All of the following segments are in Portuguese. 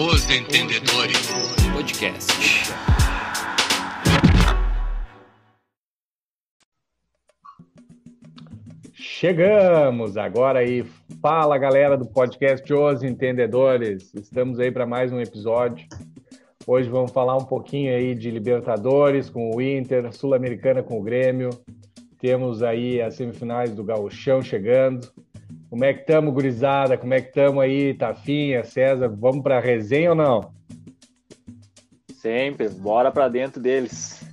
Os Entendedores Podcast. Chegamos agora aí. Fala galera do podcast Os Entendedores. Estamos aí para mais um episódio. Hoje vamos falar um pouquinho aí de Libertadores com o Inter, Sul-Americana com o Grêmio. Temos aí as semifinais do Gauchão chegando. Como é que estamos, gurizada? Como é que estamos aí, Tafinha, César? Vamos para a resenha ou não? Sempre, bora para dentro deles.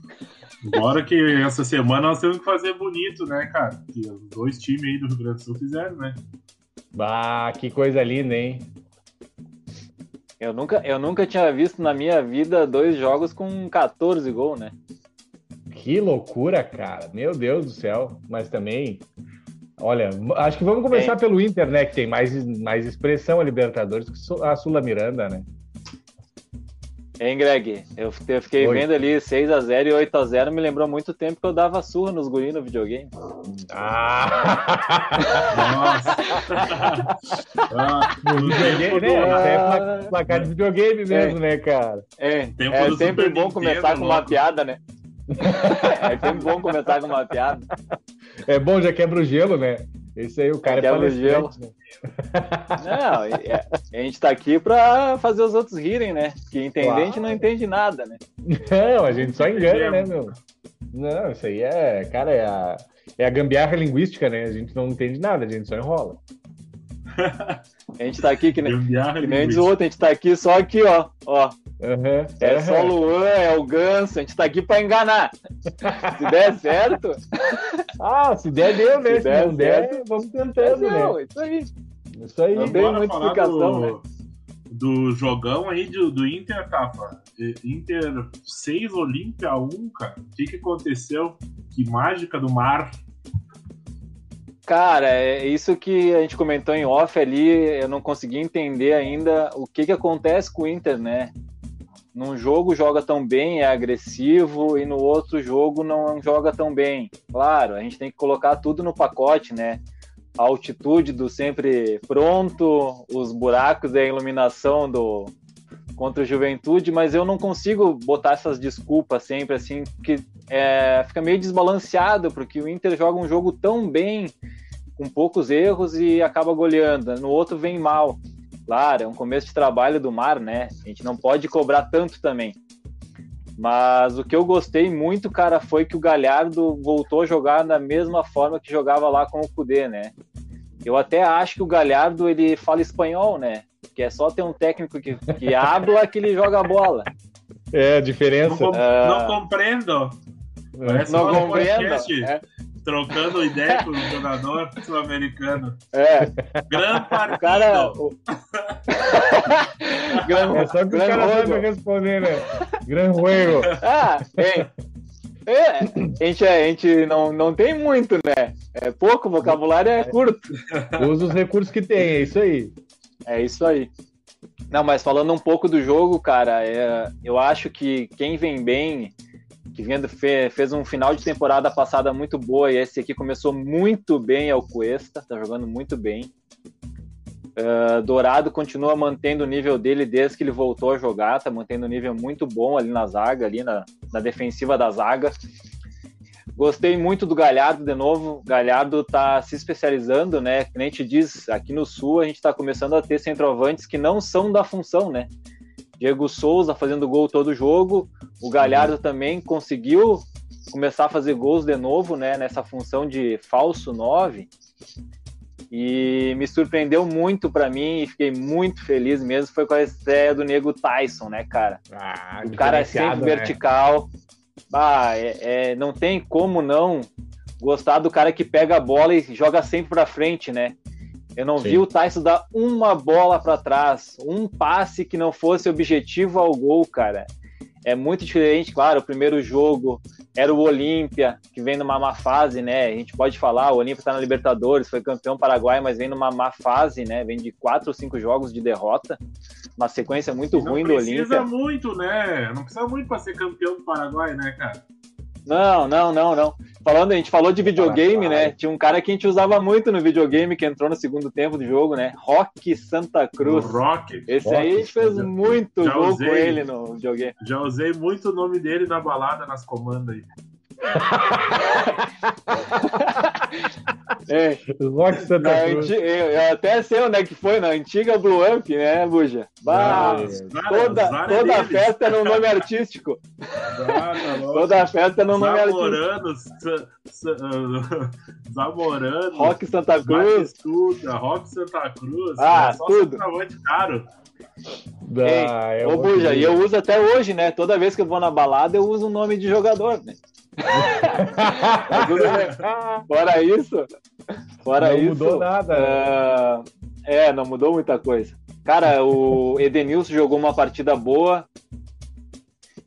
Bora que essa semana nós temos que fazer bonito, né, cara? Que os dois times aí do Rio Grande do Sul fizeram, né? Bah, que coisa linda, hein? Eu nunca, eu nunca tinha visto na minha vida dois jogos com 14 gols, né? Que loucura, cara. Meu Deus do céu. Mas também, olha, acho que vamos começar é. pelo Inter, né? Que tem mais, mais expressão a Libertadores que a Sula Miranda, né? Hein, Greg? Eu, eu fiquei Oi. vendo ali 6x0 e 8x0, me lembrou muito tempo que eu dava surra nos guris no videogame. Ah! Nossa! ah, no videogame, né? É placar de videogame mesmo, é. né, cara? É, é sempre bom começar com uma piada, né? é sempre bom começar com uma piada. É bom, já quebra o gelo, né? Esse aí, o cara é, é palestrante, né? Não, é, a gente tá aqui pra fazer os outros rirem, né? Que entendente claro. não entende nada, né? Não, a gente só engana, né, meu? Não, isso aí é, cara, é a, é a gambiarra linguística, né? A gente não entende nada, a gente só enrola. A gente tá aqui que nem, que nem diz o outro, a gente tá aqui só aqui, ó. ó. Uhum, é uhum. só o Luan, é o Ganso, a gente tá aqui pra enganar. se der certo. Ah, se der, deu, né? Se, se der, não der, vamos tentando, né? Isso aí. Isso aí. Não tem muita explicação, do, né? Do jogão aí do, do Inter, Tafa. Inter 6, Olímpia 1, cara. O que, que aconteceu? Que mágica do mar. Cara, é isso que a gente comentou em off ali, eu não consegui entender ainda o que, que acontece com o Inter, né? Num jogo joga tão bem, é agressivo, e no outro jogo não joga tão bem. Claro, a gente tem que colocar tudo no pacote, né? A altitude do sempre pronto, os buracos e a iluminação do contra o Juventude, mas eu não consigo botar essas desculpas sempre assim, que é, fica meio desbalanceado, porque o Inter joga um jogo tão bem, com poucos erros e acaba goleando. No outro vem mal. Claro, é um começo de trabalho do Mar, né? A gente não pode cobrar tanto também. Mas o que eu gostei muito, cara, foi que o Galhardo voltou a jogar da mesma forma que jogava lá com o Cudê, né? Eu até acho que o Galhardo ele fala espanhol, né? Que é só ter um técnico que, que habla que ele joga a bola. É, a diferença. Não, uh... não compreendo. Parece não compreendo. É trocando ideia com o jogador sul-americano. É. Gran partido. Cara, o... Gran... É só que Gran o cara sabe responder, né? Gran juego. Ah, bem. É, a gente, a gente não, não tem muito, né? É pouco, o vocabulário é curto. Usa os recursos que tem, é isso aí. É isso aí. Não, mas falando um pouco do jogo, cara, é, eu acho que quem vem bem que vendo, fez um final de temporada passada muito boa e esse aqui começou muito bem é o Cuesta, tá jogando muito bem. Uh, Dourado continua mantendo o nível dele desde que ele voltou a jogar, tá mantendo um nível muito bom ali na zaga, ali na, na defensiva da zaga. Gostei muito do Galhardo de novo. Galhardo tá se especializando, né? Que nem te diz, aqui no Sul a gente tá começando a ter centroavantes que não são da função, né? Diego Souza fazendo gol todo jogo. O Galhardo também conseguiu começar a fazer gols de novo, né, nessa função de falso 9. E me surpreendeu muito para mim e fiquei muito feliz mesmo foi com a estreia do Nego Tyson, né, cara? Ah, o cara é sempre né? vertical. Ah, é, é, não tem como não gostar do cara que pega a bola e joga sempre para frente, né? Eu não Sim. vi o Tyson dar uma bola para trás, um passe que não fosse objetivo ao gol, cara. É muito diferente, claro, o primeiro jogo era o Olímpia, que vem numa má fase, né? A gente pode falar, o Olímpia está na Libertadores, foi campeão paraguai, mas vem numa má fase, né? Vem de quatro ou cinco jogos de derrota, uma sequência muito ruim do Olímpia. Não precisa muito, né? Não precisa muito para ser campeão do Paraguai, né, cara? Não, não, não, não. Falando, a gente falou de videogame, né? Tinha um cara que a gente usava muito no videogame que entrou no segundo tempo do jogo, né? Rock Santa Cruz. Rock. Esse Rock, aí a gente fez muito já gol usei. com ele no videogame. Já usei muito o nome dele na balada, nas comandas aí. É, Rock Santa na Cruz. anti- eu, eu até sei onde é que foi, na antiga Blue Amp, né, Buja? Bah, Ah, toda azar é toda deles. festa no nome artístico. Ah, tá. Toda festa no nome artístico. Zamorano, ah, Zamorano, Rock Santa Cruz. Batistuta, Rock Santa Cruz, Ah, é só tudo. centroavante caro. Ah, é Ô, Buja, e eu uso até hoje, né? Toda vez que eu vou na balada, eu uso o nome de jogador, né? Fora isso, fora Não isso. mudou nada. ah, é, não mudou muita coisa. Cara, o Edenilson jogou uma partida boa.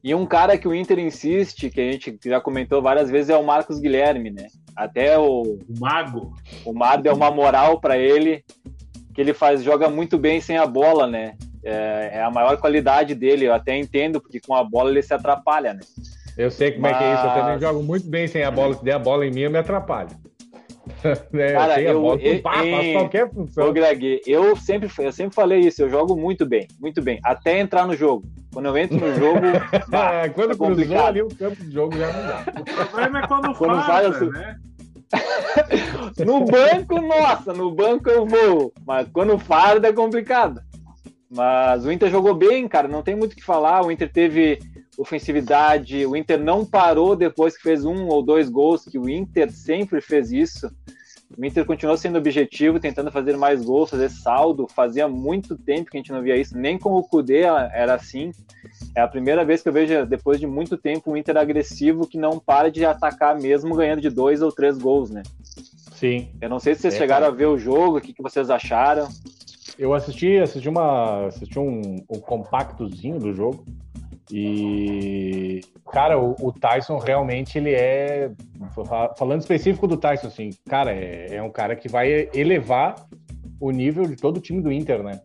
E um cara que o Inter insiste, que a gente já comentou várias vezes, é o Marcos Guilherme, né? Até o, O Mago. o Mar deu uma moral para ele, que ele faz, joga muito bem sem a bola, né? É, é a maior qualidade dele, eu até entendo, porque com a bola ele se atrapalha, né? Eu sei como é que é isso. Eu também Mas- jogo muito bem sem a bola. Se der a bola em mim, eu me atrapalho. né? Cara, eu- bola, eu- pá, em- qualquer Ô, função. Greg, eu sempre, eu sempre falei isso, eu jogo muito bem, muito bem, até entrar no jogo. Quando eu entro no jogo, bah, Ah, quando é cruzou complicado. ali o campo de jogo já não dá. O problema é quando, Quando eu- né? no banco, nossa, no banco eu vou, mas quando farda é complicado. Mas o Inter jogou bem, cara, não tem muito o que falar. O Inter teve ofensividade, o Inter não parou depois que fez um ou dois gols, que o Inter sempre fez isso. O Inter continuou sendo objetivo, tentando fazer mais gols, fazer saldo. Fazia muito tempo que a gente não via isso, nem com o Kudê era assim. É a primeira vez que eu vejo, depois de muito tempo, o Inter agressivo que não para de atacar mesmo ganhando de dois ou três gols, né? Sim. Eu não sei se vocês É, chegaram cara. a ver o jogo, o que, que vocês acharam. Eu assisti, assisti uma, assisti um, um compactozinho do jogo e cara, o, o Tyson realmente ele é fa- falando específico do Tyson, assim, cara, é, é um cara que vai elevar o nível de todo o time do Inter, né?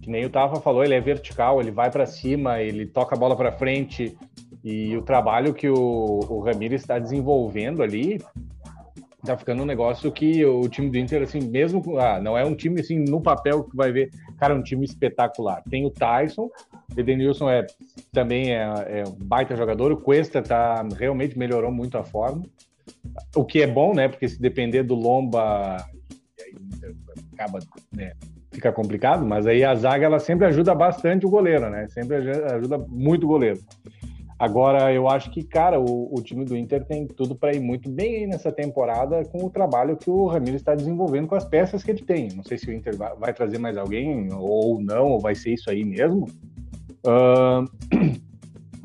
Que nem o Tafa falou, ele é vertical, ele vai para cima, ele toca a bola para frente e o trabalho que o, o está desenvolvendo ali tá ficando um negócio que o time do Inter, assim, mesmo ah, não é um time assim no papel que vai ver, cara, é um time espetacular. Tem o Tyson, Edenilson é também é, é um baita jogador, o Cuesta tá realmente melhorou muito a forma. O que é bom, né? Porque se depender do Lomba, acaba, né, fica complicado, mas aí a zaga ela sempre ajuda bastante o goleiro, né? Sempre ajuda muito o goleiro. Agora, eu acho que, cara, o, o time do Inter tem tudo para ir muito bem nessa temporada com o trabalho que o Ramiro está desenvolvendo com as peças que ele tem. Não sei se o Inter vai, vai trazer mais alguém ou não, ou vai ser isso aí mesmo.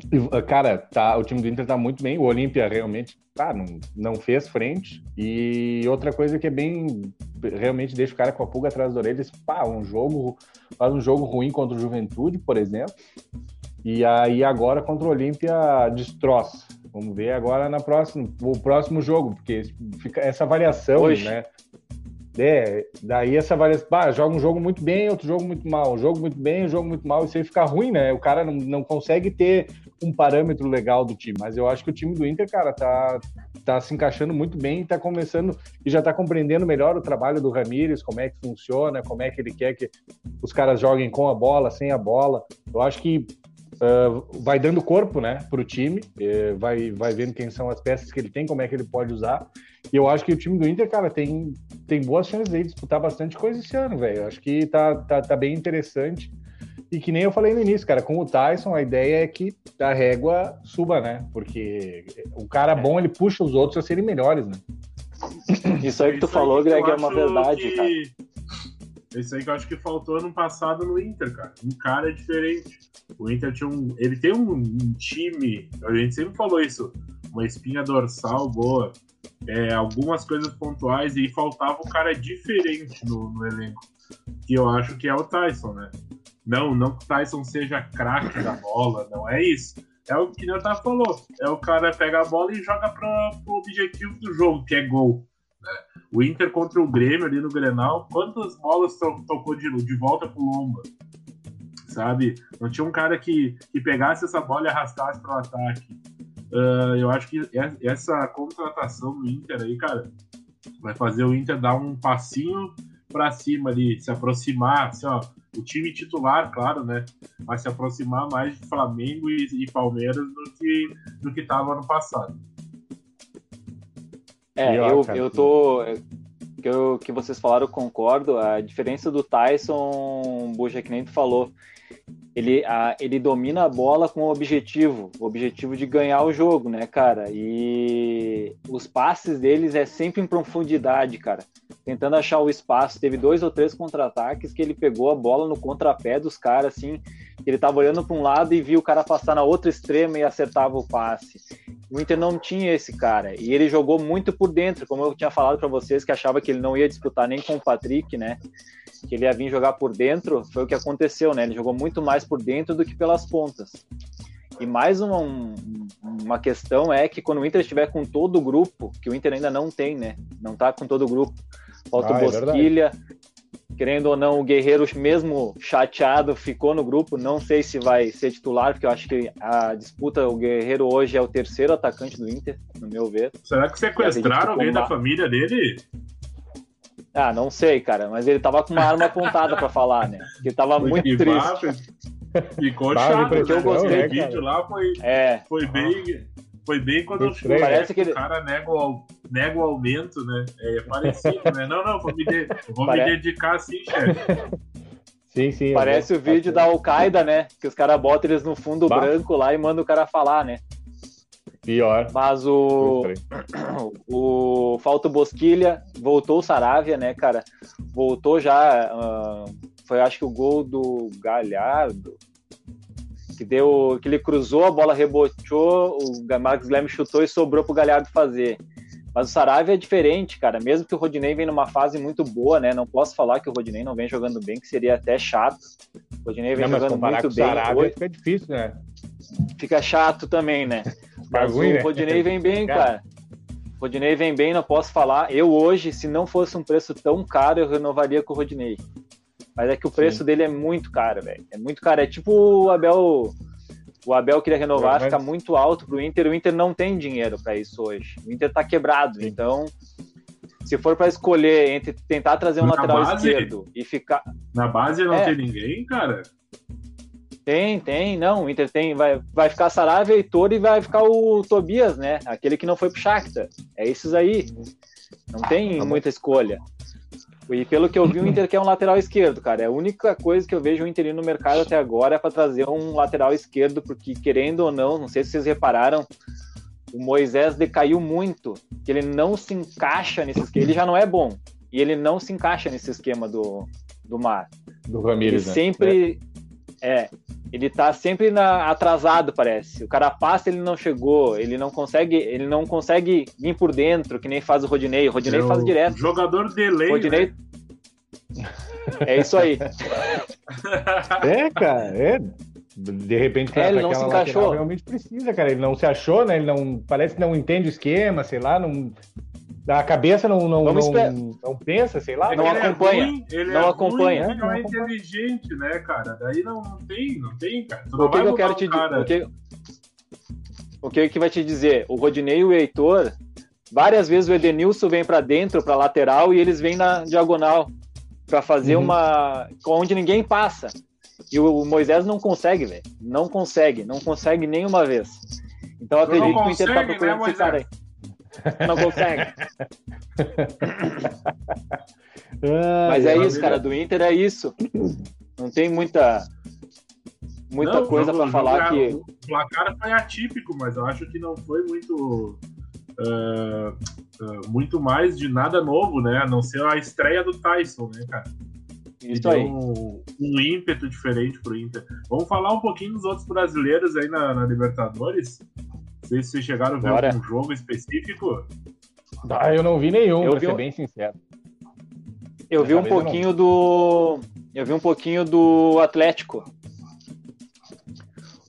E, cara, tá, o time do Inter tá muito bem. O Olímpia realmente tá, não, não fez frente. E outra coisa que é bem. Realmente deixa o cara com a pulga atrás da orelha. Pá, um jogo. Faz um jogo ruim contra o Juventude, por exemplo. E aí agora contra o Olímpia destroça. Vamos ver agora na próxima, o próximo jogo, porque fica essa variação, Hoje. né? É, daí essa variação, bah, joga um jogo muito bem, outro jogo muito mal, um jogo muito bem, um jogo muito mal, isso aí fica ruim, né? O cara não, não consegue ter um parâmetro legal do time, mas eu acho que o time do Inter, cara, tá, tá se encaixando muito bem, tá começando e já tá compreendendo melhor o trabalho do Ramires, como é que funciona, como é que ele quer que os caras joguem com a bola, sem a bola. Eu acho que Uh, vai dando corpo, né, para o time, eh, vai, vai vendo quem são as peças que ele tem, como é que ele pode usar. E eu acho que o time do Inter, cara, tem, tem boas chances de disputar bastante coisa esse ano, velho. Eu acho que tá, tá, tá bem interessante. E que nem eu falei no início, cara, com o Tyson, a ideia é que a régua suba, né? Porque o cara bom, ele puxa os outros a serem melhores, né? Isso aí que tu Isso falou, aí que Greg, é uma verdade, que- cara. Isso aí que eu acho que faltou ano passado no Inter, cara. Um cara diferente. O Inter tinha um. Ele tem um, um time, a gente sempre falou isso, uma espinha dorsal boa, é, algumas coisas pontuais, e faltava um cara diferente no, no elenco. Que eu acho que é o Tyson, né? Não, não que o Tyson seja craque da bola, não é isso. É o que o falou. É o cara pega a bola e joga para o objetivo do jogo, que é gol. né? O Inter contra o Grêmio ali no Grenal, quantas bolas to- tocou de, de volta pro Lomba? Sabe? Não tinha um cara que, que pegasse essa bola e arrastasse para o ataque. Uh, eu acho que essa contratação do Inter aí, cara, vai fazer o Inter dar um passinho para cima ali, se aproximar, assim, ó, o time titular, claro, né? Vai se aproximar mais de Flamengo e, e Palmeiras do que do que estava ano passado. É, eu, eu tô. Que, eu, que vocês falaram, eu concordo. A diferença do Tyson, Buja, que nem tu falou, ele, a, ele domina a bola com o objetivo, o objetivo de ganhar o jogo, né, cara? E os passes deles é sempre em profundidade, cara. Tentando achar o espaço. Teve dois ou três contra-ataques que ele pegou a bola no contrapé dos caras, assim. Ele tava olhando para um lado e viu o cara passar na outra extrema e acertava o passe. O Inter não tinha esse cara. E ele jogou muito por dentro, como eu tinha falado para vocês, que achava que ele não ia disputar nem com o Patrick, né? Que ele ia vir jogar por dentro, foi o que aconteceu, né? Ele jogou muito mais por dentro do que pelas pontas. E mais uma, uma questão é que quando o Inter estiver com todo o grupo, que o Inter ainda não tem, né? Não tá com todo o grupo. Falta ah, o é Bosquilha. É querendo ou não, o Guerreiro, mesmo chateado, ficou no grupo. Não sei se vai ser titular, porque eu acho que a disputa, o Guerreiro hoje é o terceiro atacante do Inter, no meu ver. Será que sequestraram alguém da família dele? Ah, não sei, cara, mas ele tava com uma arma apontada para falar, né? Ele tava foi muito triste. Ficou chato, porque eu gostei. Né, vídeo lá foi, é. foi bem. Foi bem quando foi parece que ele... o cara nega o, nega o aumento, né? É parecido, né? Não, não, vou me, de... vou Parece... me dedicar assim, chefe. Sim, sim. Parece o vídeo da Al-Qaeda, né? Que os caras botam eles no fundo bah. branco lá e mandam o cara falar, né? Pior. Mas o. O Falta Bosquilha, voltou o Saravia, né, cara? Voltou já. Uh, foi acho que o gol do Galhardo. Que deu. Que ele cruzou, a bola rebotou, o Marcos Guilherme chutou e sobrou pro Galhardo fazer. Mas o Saravia é diferente, cara. Mesmo que o Rodinei vem numa fase muito boa, né? Não posso falar que o Rodinei não vem jogando bem, que seria até chato. O Rodinei vem não, jogando muito bem. O Saravia hoje. fica difícil, né? Fica chato também, né? Mas o né? Rodinei vem bem, cara. O Rodinei vem bem, não posso falar. Eu hoje, se não fosse um preço tão caro, eu renovaria com o Rodinei. Mas é que o preço Sim. dele é muito caro, velho. É muito caro. É tipo o Abel. O Abel queria renovar, fica muito alto pro Inter. O Inter não tem dinheiro para isso hoje. O Inter tá quebrado. Sim. Então, se for para escolher entre tentar trazer um Na lateral base, esquerdo e ficar. Na base não é. tem ninguém, cara? Tem, tem, não. O Inter tem, vai, vai ficar Saravia, Heitor e vai ficar o Tobias, né? Aquele que não foi pro Shakhtar. É esses aí. Não tem tá muita escolha. E pelo que eu vi, o Inter quer um lateral esquerdo, cara. É a única coisa que eu vejo o Inter no mercado até agora é para trazer um lateral esquerdo, porque querendo ou não, não sei se vocês repararam, o Moisés decaiu muito, que ele não se encaixa nesse esquema. Ele já não é bom, e ele não se encaixa nesse esquema do, do Mar. Do Ramires, ele né? sempre é. É ele tá sempre na, atrasado, parece. O cara passa, ele não chegou, ele não consegue, ele não consegue vir por dentro, que nem faz o Rodinei. O Rodinei é faz direto. Jogador de lei. Rodinei. Né? É isso aí. é, cara, é. De repente, pra, é, ele não se encaixou. realmente precisa, cara. Ele não se achou, né? Ele não parece que não entende o esquema, sei lá, não a cabeça não, não, não, não, pensa, sei lá. Não é acompanha. É ruim, ele não é acompanha. Ruim, ele não é inteligente, né, cara? Daí não, não tem, não tem, cara. Tu o que, que eu quero te dizer? O que, o que que vai te dizer? O Rodinei e o Heitor, várias vezes o Edenilson vem para dentro, para lateral, e eles vêm na diagonal para fazer uhum. uma. onde ninguém passa. E o Moisés não consegue, velho. Não consegue, não consegue nenhuma vez. Então eu acredito que o Inter tá procurando né, esse cara aí. Não consegue. Mas é isso, cara. Do Inter é isso. Não tem muita muita não, coisa para falar que o placar foi atípico, mas eu acho que não foi muito uh, uh, muito mais de nada novo, né? A não ser a estreia do Tyson, né, cara? Isso aí. Um, um, ímpeto diferente pro Inter. Vamos falar um pouquinho dos outros brasileiros aí na, na Libertadores vocês chegaram a ver Bora. algum jogo específico. Ah, eu não vi nenhum, eu pra vi ser um... bem sincero. Eu vi um pouquinho do. Eu vi um pouquinho do Atlético.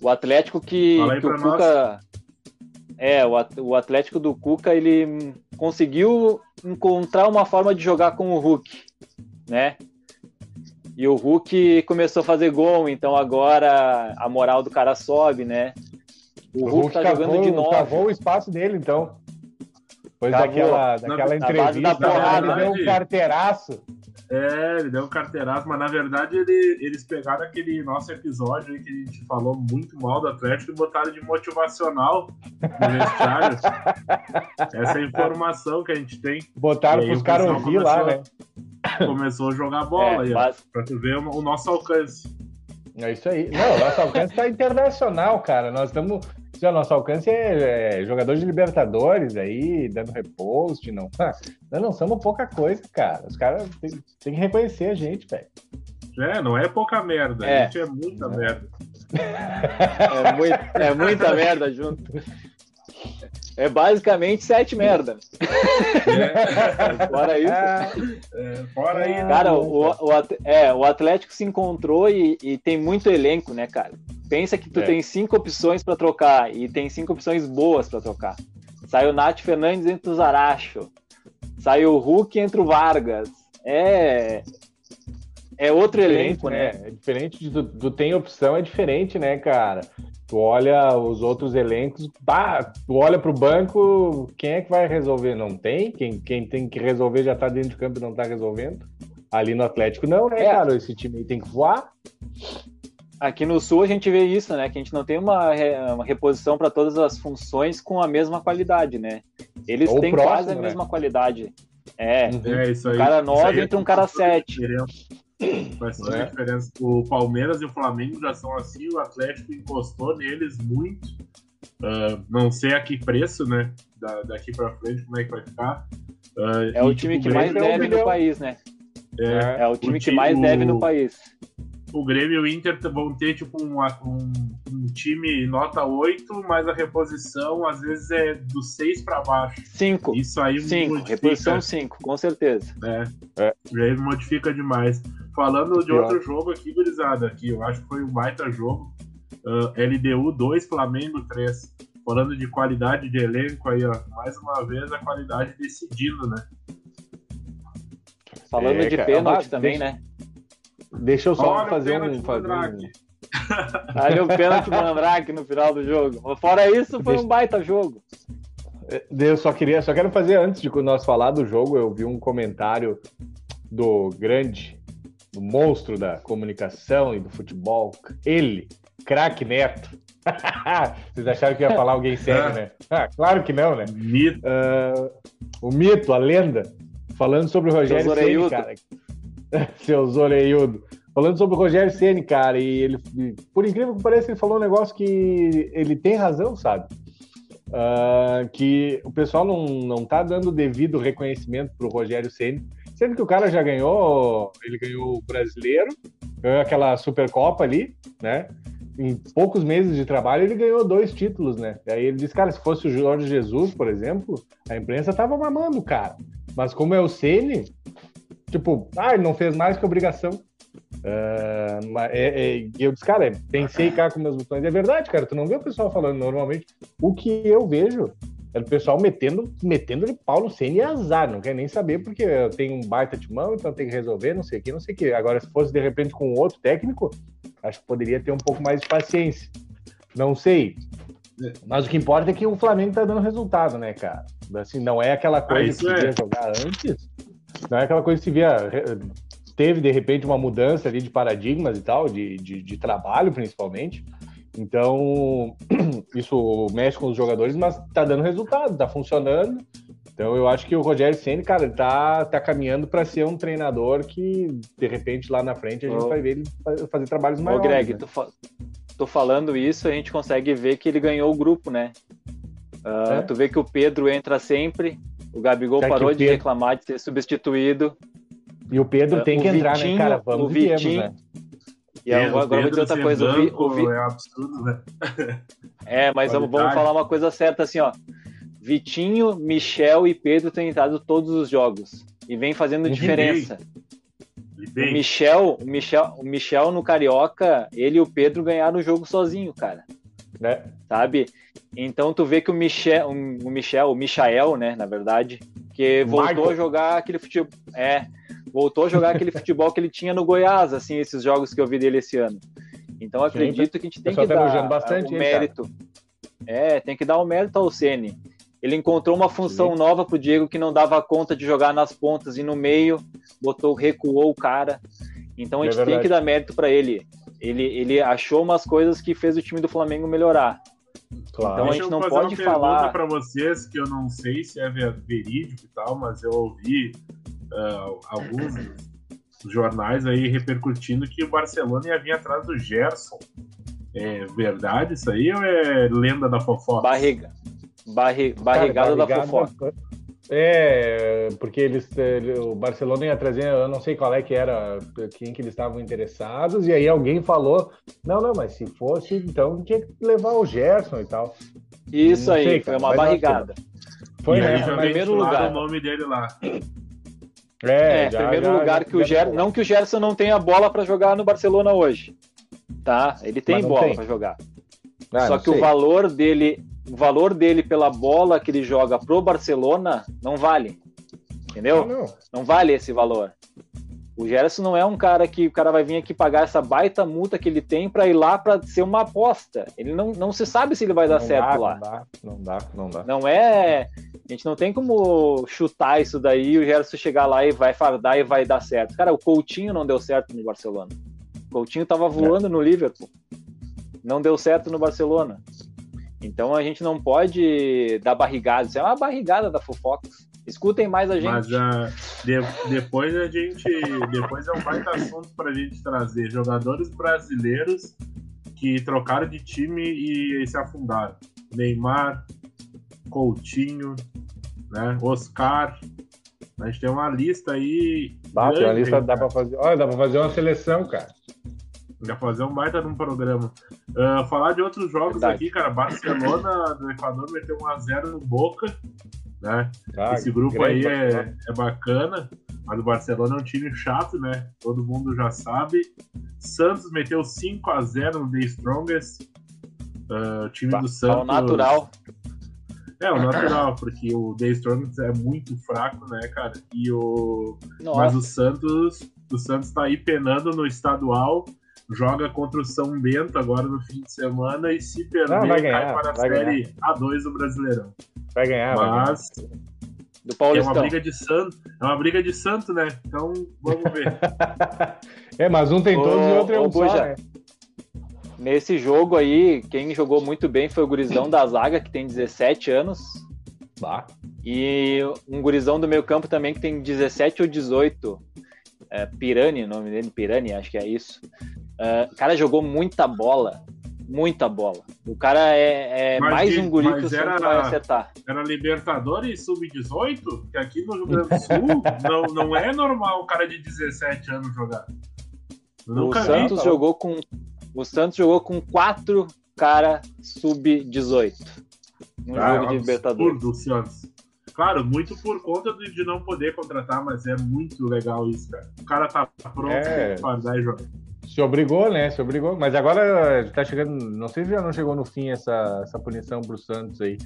O Atlético que, que o Cuca. Nós. É, o Atlético do Cuca ele conseguiu encontrar uma forma de jogar com o Hulk, né? E o Hulk começou a fazer gol, então agora a moral do cara sobe, né? O Hulk, tá cavou, jogando de novo. cavou o espaço dele, então. Depois Cavou. daquela, daquela na base da entrevista, porrada, ele deu né? um carteiraço. É, ele deu um carteiraço, mas na verdade ele- eles pegaram aquele nosso episódio aí que a gente falou muito mal do Atlético e botaram de motivacional no vestiário. Essa é a informação que a gente tem. Botaram E aí pros o caras ouvir lá, né? começou- a jogar bola aí, É, ó, base- pra tu ver o, o nosso alcance. É isso aí. Não, o nosso alcance tá internacional, cara. Nós estamos. Nosso alcance é, é jogador de Libertadores aí, dando repost. Não, nós não somos pouca coisa, cara. Os caras têm que reconhecer a gente, velho. É, não é pouca merda, É. a gente é muita merda. É, muito- é muita merda junto. É basicamente sete merda. Fora isso. É, fora aí, né? Cara, o, o, é, o Atlético se encontrou e, e tem muito elenco, né, cara? Pensa que tu É. tem cinco opções pra trocar e tem cinco opções boas pra trocar. Sai o Nath Fernandes entre o Zaracho. Sai o Hulk entre o Vargas. É. É outro elenco, né? É diferente de tu, tu tem opção, é diferente, né, cara? tu olha os outros elencos, pá, tu olha para o banco, quem é que vai resolver? Não tem? Quem, quem tem que resolver já está dentro de campo e não está resolvendo? Ali no Atlético não, né, é. cara? Esse time tem que voar. Aqui no Sul a gente vê isso, né? Que a gente não tem uma, uma reposição para todas as funções com a mesma qualidade, né? Eles Ou têm próximo, quase a né? mesma qualidade. É, uhum. é isso aí. um cara 9 é entra um cara 7. Vai é. diferença. O Palmeiras e o Flamengo já são assim, o Atlético encostou neles muito. Uh, não sei a que preço, né? Da, daqui para frente, como é que vai ficar. Uh, é o time tipo, que mais é deve no país, né? É, é, é o time o que time, mais deve no país. O Grêmio e o Inter vão ter tipo um, um, time nota 8, mas a reposição às vezes é do 6 para baixo. Cinco. Isso aí Cinco. modifica, Reposição cinco, com certeza. né? É. Já modifica demais. Falando de outro jogo aqui, gurizada, que eu acho que foi um baita jogo. ah, LDU 2, Flamengo 3. Falando de qualidade de elenco aí, ó. Mais uma vez a qualidade decidindo, né? Falando É, de cara, pênalti também, deixa- né? Deixa eu só Olha o fazer um. Fazer um... Ali o pênalti do Mandrake no final do jogo. Fora isso, foi Deixa- um baita jogo. Eu só queria, só quero fazer antes de nós falar do jogo, eu vi um comentário do grande, do monstro da comunicação e do futebol, ele, craque Neto. Vocês acharam que ia falar alguém sério, né? Ah, claro que não, né? Mito. Ah, o mito, a lenda, falando sobre o Rogério Seus Ceni, cara. Seus orelhudo. Falando sobre o Rogério Ceni, cara, e ele, por incrível que pareça, ele falou um negócio que ele tem razão, sabe? Ah, que o pessoal não, não tá dando devido reconhecimento pro Rogério Ceni, sendo que o cara já ganhou, ele ganhou o brasileiro, ganhou aquela Supercopa ali, né? Em poucos meses de trabalho, ele ganhou dois títulos, né? Aí ele disse, cara, se fosse o Jorge Jesus, por exemplo, a imprensa tava mamando, cara. Mas como é o Ceni, tipo, ah, ele não fez mais que obrigação. Ah, mas é- é- eu disse, cara, pensei cá com meus botões. É verdade, cara, tu não vê o pessoal falando normalmente. O que eu vejo é o pessoal metendo, metendo de pau no Ceni e azar, não quer nem saber, porque eu tenho um baita timão, então tem que resolver, não sei o que, não sei o que. Agora, se fosse de repente com outro técnico, acho que poderia ter um pouco mais de paciência. Não sei. Mas o que importa é que o Flamengo tá dando resultado, né, cara? Assim, não é aquela coisa isso que é. jogar antes, não é aquela coisa que se via. Teve, de repente, uma mudança ali de paradigmas e tal, de, de, de trabalho, principalmente. Então, isso mexe com os jogadores, mas tá dando resultado, tá funcionando. Então, eu acho que o Rogério Ceni, cara, tá, tá caminhando para ser um treinador que, de repente, lá na frente, a gente Ô. vai ver ele fa- fazer trabalhos Ô, maiores. Greg, né? tô, fa- tô falando isso, a gente consegue ver que ele ganhou o grupo, né? Ah, É. Tu vê que o Pedro entra sempre, o Gabigol que parou o de Pedro- reclamar de ser substituído. E o Pedro É, tem o que entrar, né, Vitinho- cara? Vamos o viemos, Vitinho- né? E Pedro- agora eu vou dizer Pedro outra coisa. o Vi- banco o Vi- É um absurdo, né? É, mas vamos, vamos falar uma coisa certa assim, ó. Vitinho, Michel e Pedro têm entrado todos os jogos e vem fazendo Uhum. diferença. E O bem, Michel, o Michel, o Michel no Carioca, ele e o Pedro ganharam o jogo sozinho, cara. né? Sabe? Então tu vê que o Michel, o Michel, o Michael, né, na verdade, que voltou Michael. a jogar aquele futebol, é, voltou a jogar aquele futebol que ele tinha no Goiás, assim, esses jogos que eu vi dele esse ano. Então acredito que a gente tem que tá dar bastante o mérito. É, tem que dar o mérito ao Ceni. Ele encontrou uma função Sim. nova pro Diego que não dava conta de jogar nas pontas e no meio, botou, recuou o cara. Então a é gente é tem que dar mérito para ele. Ele, ele achou umas coisas que fez o time do Flamengo melhorar. Claro. Então a gente não pode uma falar. para vocês que eu não sei se é verídico e tal, mas eu ouvi uh, alguns jornais aí repercutindo que o Barcelona ia vir atrás do Gerson. É verdade isso aí ou é lenda da fofoca? Barriga. Barri, barrigada, Cara, da fofoca. É, porque eles, o Barcelona ia trazer, eu não sei qual é que era, quem que eles estavam interessados, e aí alguém falou, não, não, mas se fosse, então tinha que levar o Gerson e tal. Isso não aí, sei, foi uma barrigada. Foi, né? Em primeiro lugar. o nome dele lá. É, é já, primeiro já, lugar já, que o Gerson, não que o Gerson não tenha bola para jogar no Barcelona hoje, tá? Ele tem bola para jogar. Ah, Só que sei. o valor dele o valor dele pela bola que ele joga pro Barcelona não vale. Entendeu? Não, não. não vale esse valor. O Gerson não é um cara que o cara vai vir aqui pagar essa baita multa que ele tem para ir lá para ser uma aposta. Ele não, não se sabe se ele vai dar não certo dá, lá. Não dá, não dá, não dá. Não é. A gente não tem como chutar isso daí e o Gerson chegar lá e vai fardar e vai dar certo. Cara, o Coutinho não deu certo no Barcelona. O Coutinho tava voando é. no Liverpool. Não deu certo no Barcelona. Então a gente não pode dar barrigada. Isso é uma barrigada da fofoca. Escutem mais a gente. Mas uh, de, depois a gente. Depois é um baita assunto para a gente trazer jogadores brasileiros que trocaram de time e, e se afundaram. Neymar, Coutinho, né? Oscar. A gente tem uma lista aí. Bah, uma lista, dá para fazer. Olha, dá para fazer uma seleção, cara. Dá pra fazer um baita num programa. Uh, falar de outros jogos Verdade. aqui, cara. Barcelona do Equador meteu 1x0 no Boca. Né? Ah, Esse grupo aí é, é bacana, mas o Barcelona é um time chato, né? Todo mundo já sabe. Santos meteu 5x0 no The Strongest. Uh, o time do Santos. É o natural. É, o natural, porque o The Strongest é muito fraco, né, cara? E o. Nossa. Mas o Santos. O Santos tá aí penando no estadual joga contra o São Bento agora no fim de semana e se perder, Não, ganhar, cai para a Série ganhar. A2 do Brasileirão. Vai ganhar, Mas vai ganhar. do Paulistão. É uma briga de santo, é uma briga de santo, né? Então, vamos ver. é, mas um tem todos e outro é um só, né? Nesse jogo aí, quem jogou muito bem foi o gurizão da zaga, que tem 17 anos. Bah. E um gurizão do meio campo também, que tem 17 ou 18. É, Pirani, o nome dele, Pirani, acho que é isso. Uh, o cara jogou muita bola. Muita bola. O cara é, é mais um guri que o Santos vai acertar. Era Libertadores Sub-18? Que aqui no Rio Grande do Sul não, não é normal o cara de 17 anos jogar. o Santos vi, jogou com o Santos jogou com quatro cara sub-18 no ah, jogo de é Libertadores. Santos. Claro, muito por conta de não poder contratar, mas é muito legal isso, cara. O cara tá pronto é... para dar e jogar. Se obrigou, né? Se obrigou. Mas agora tá chegando. Não sei se já não chegou no fim essa, essa punição pro Santos aí.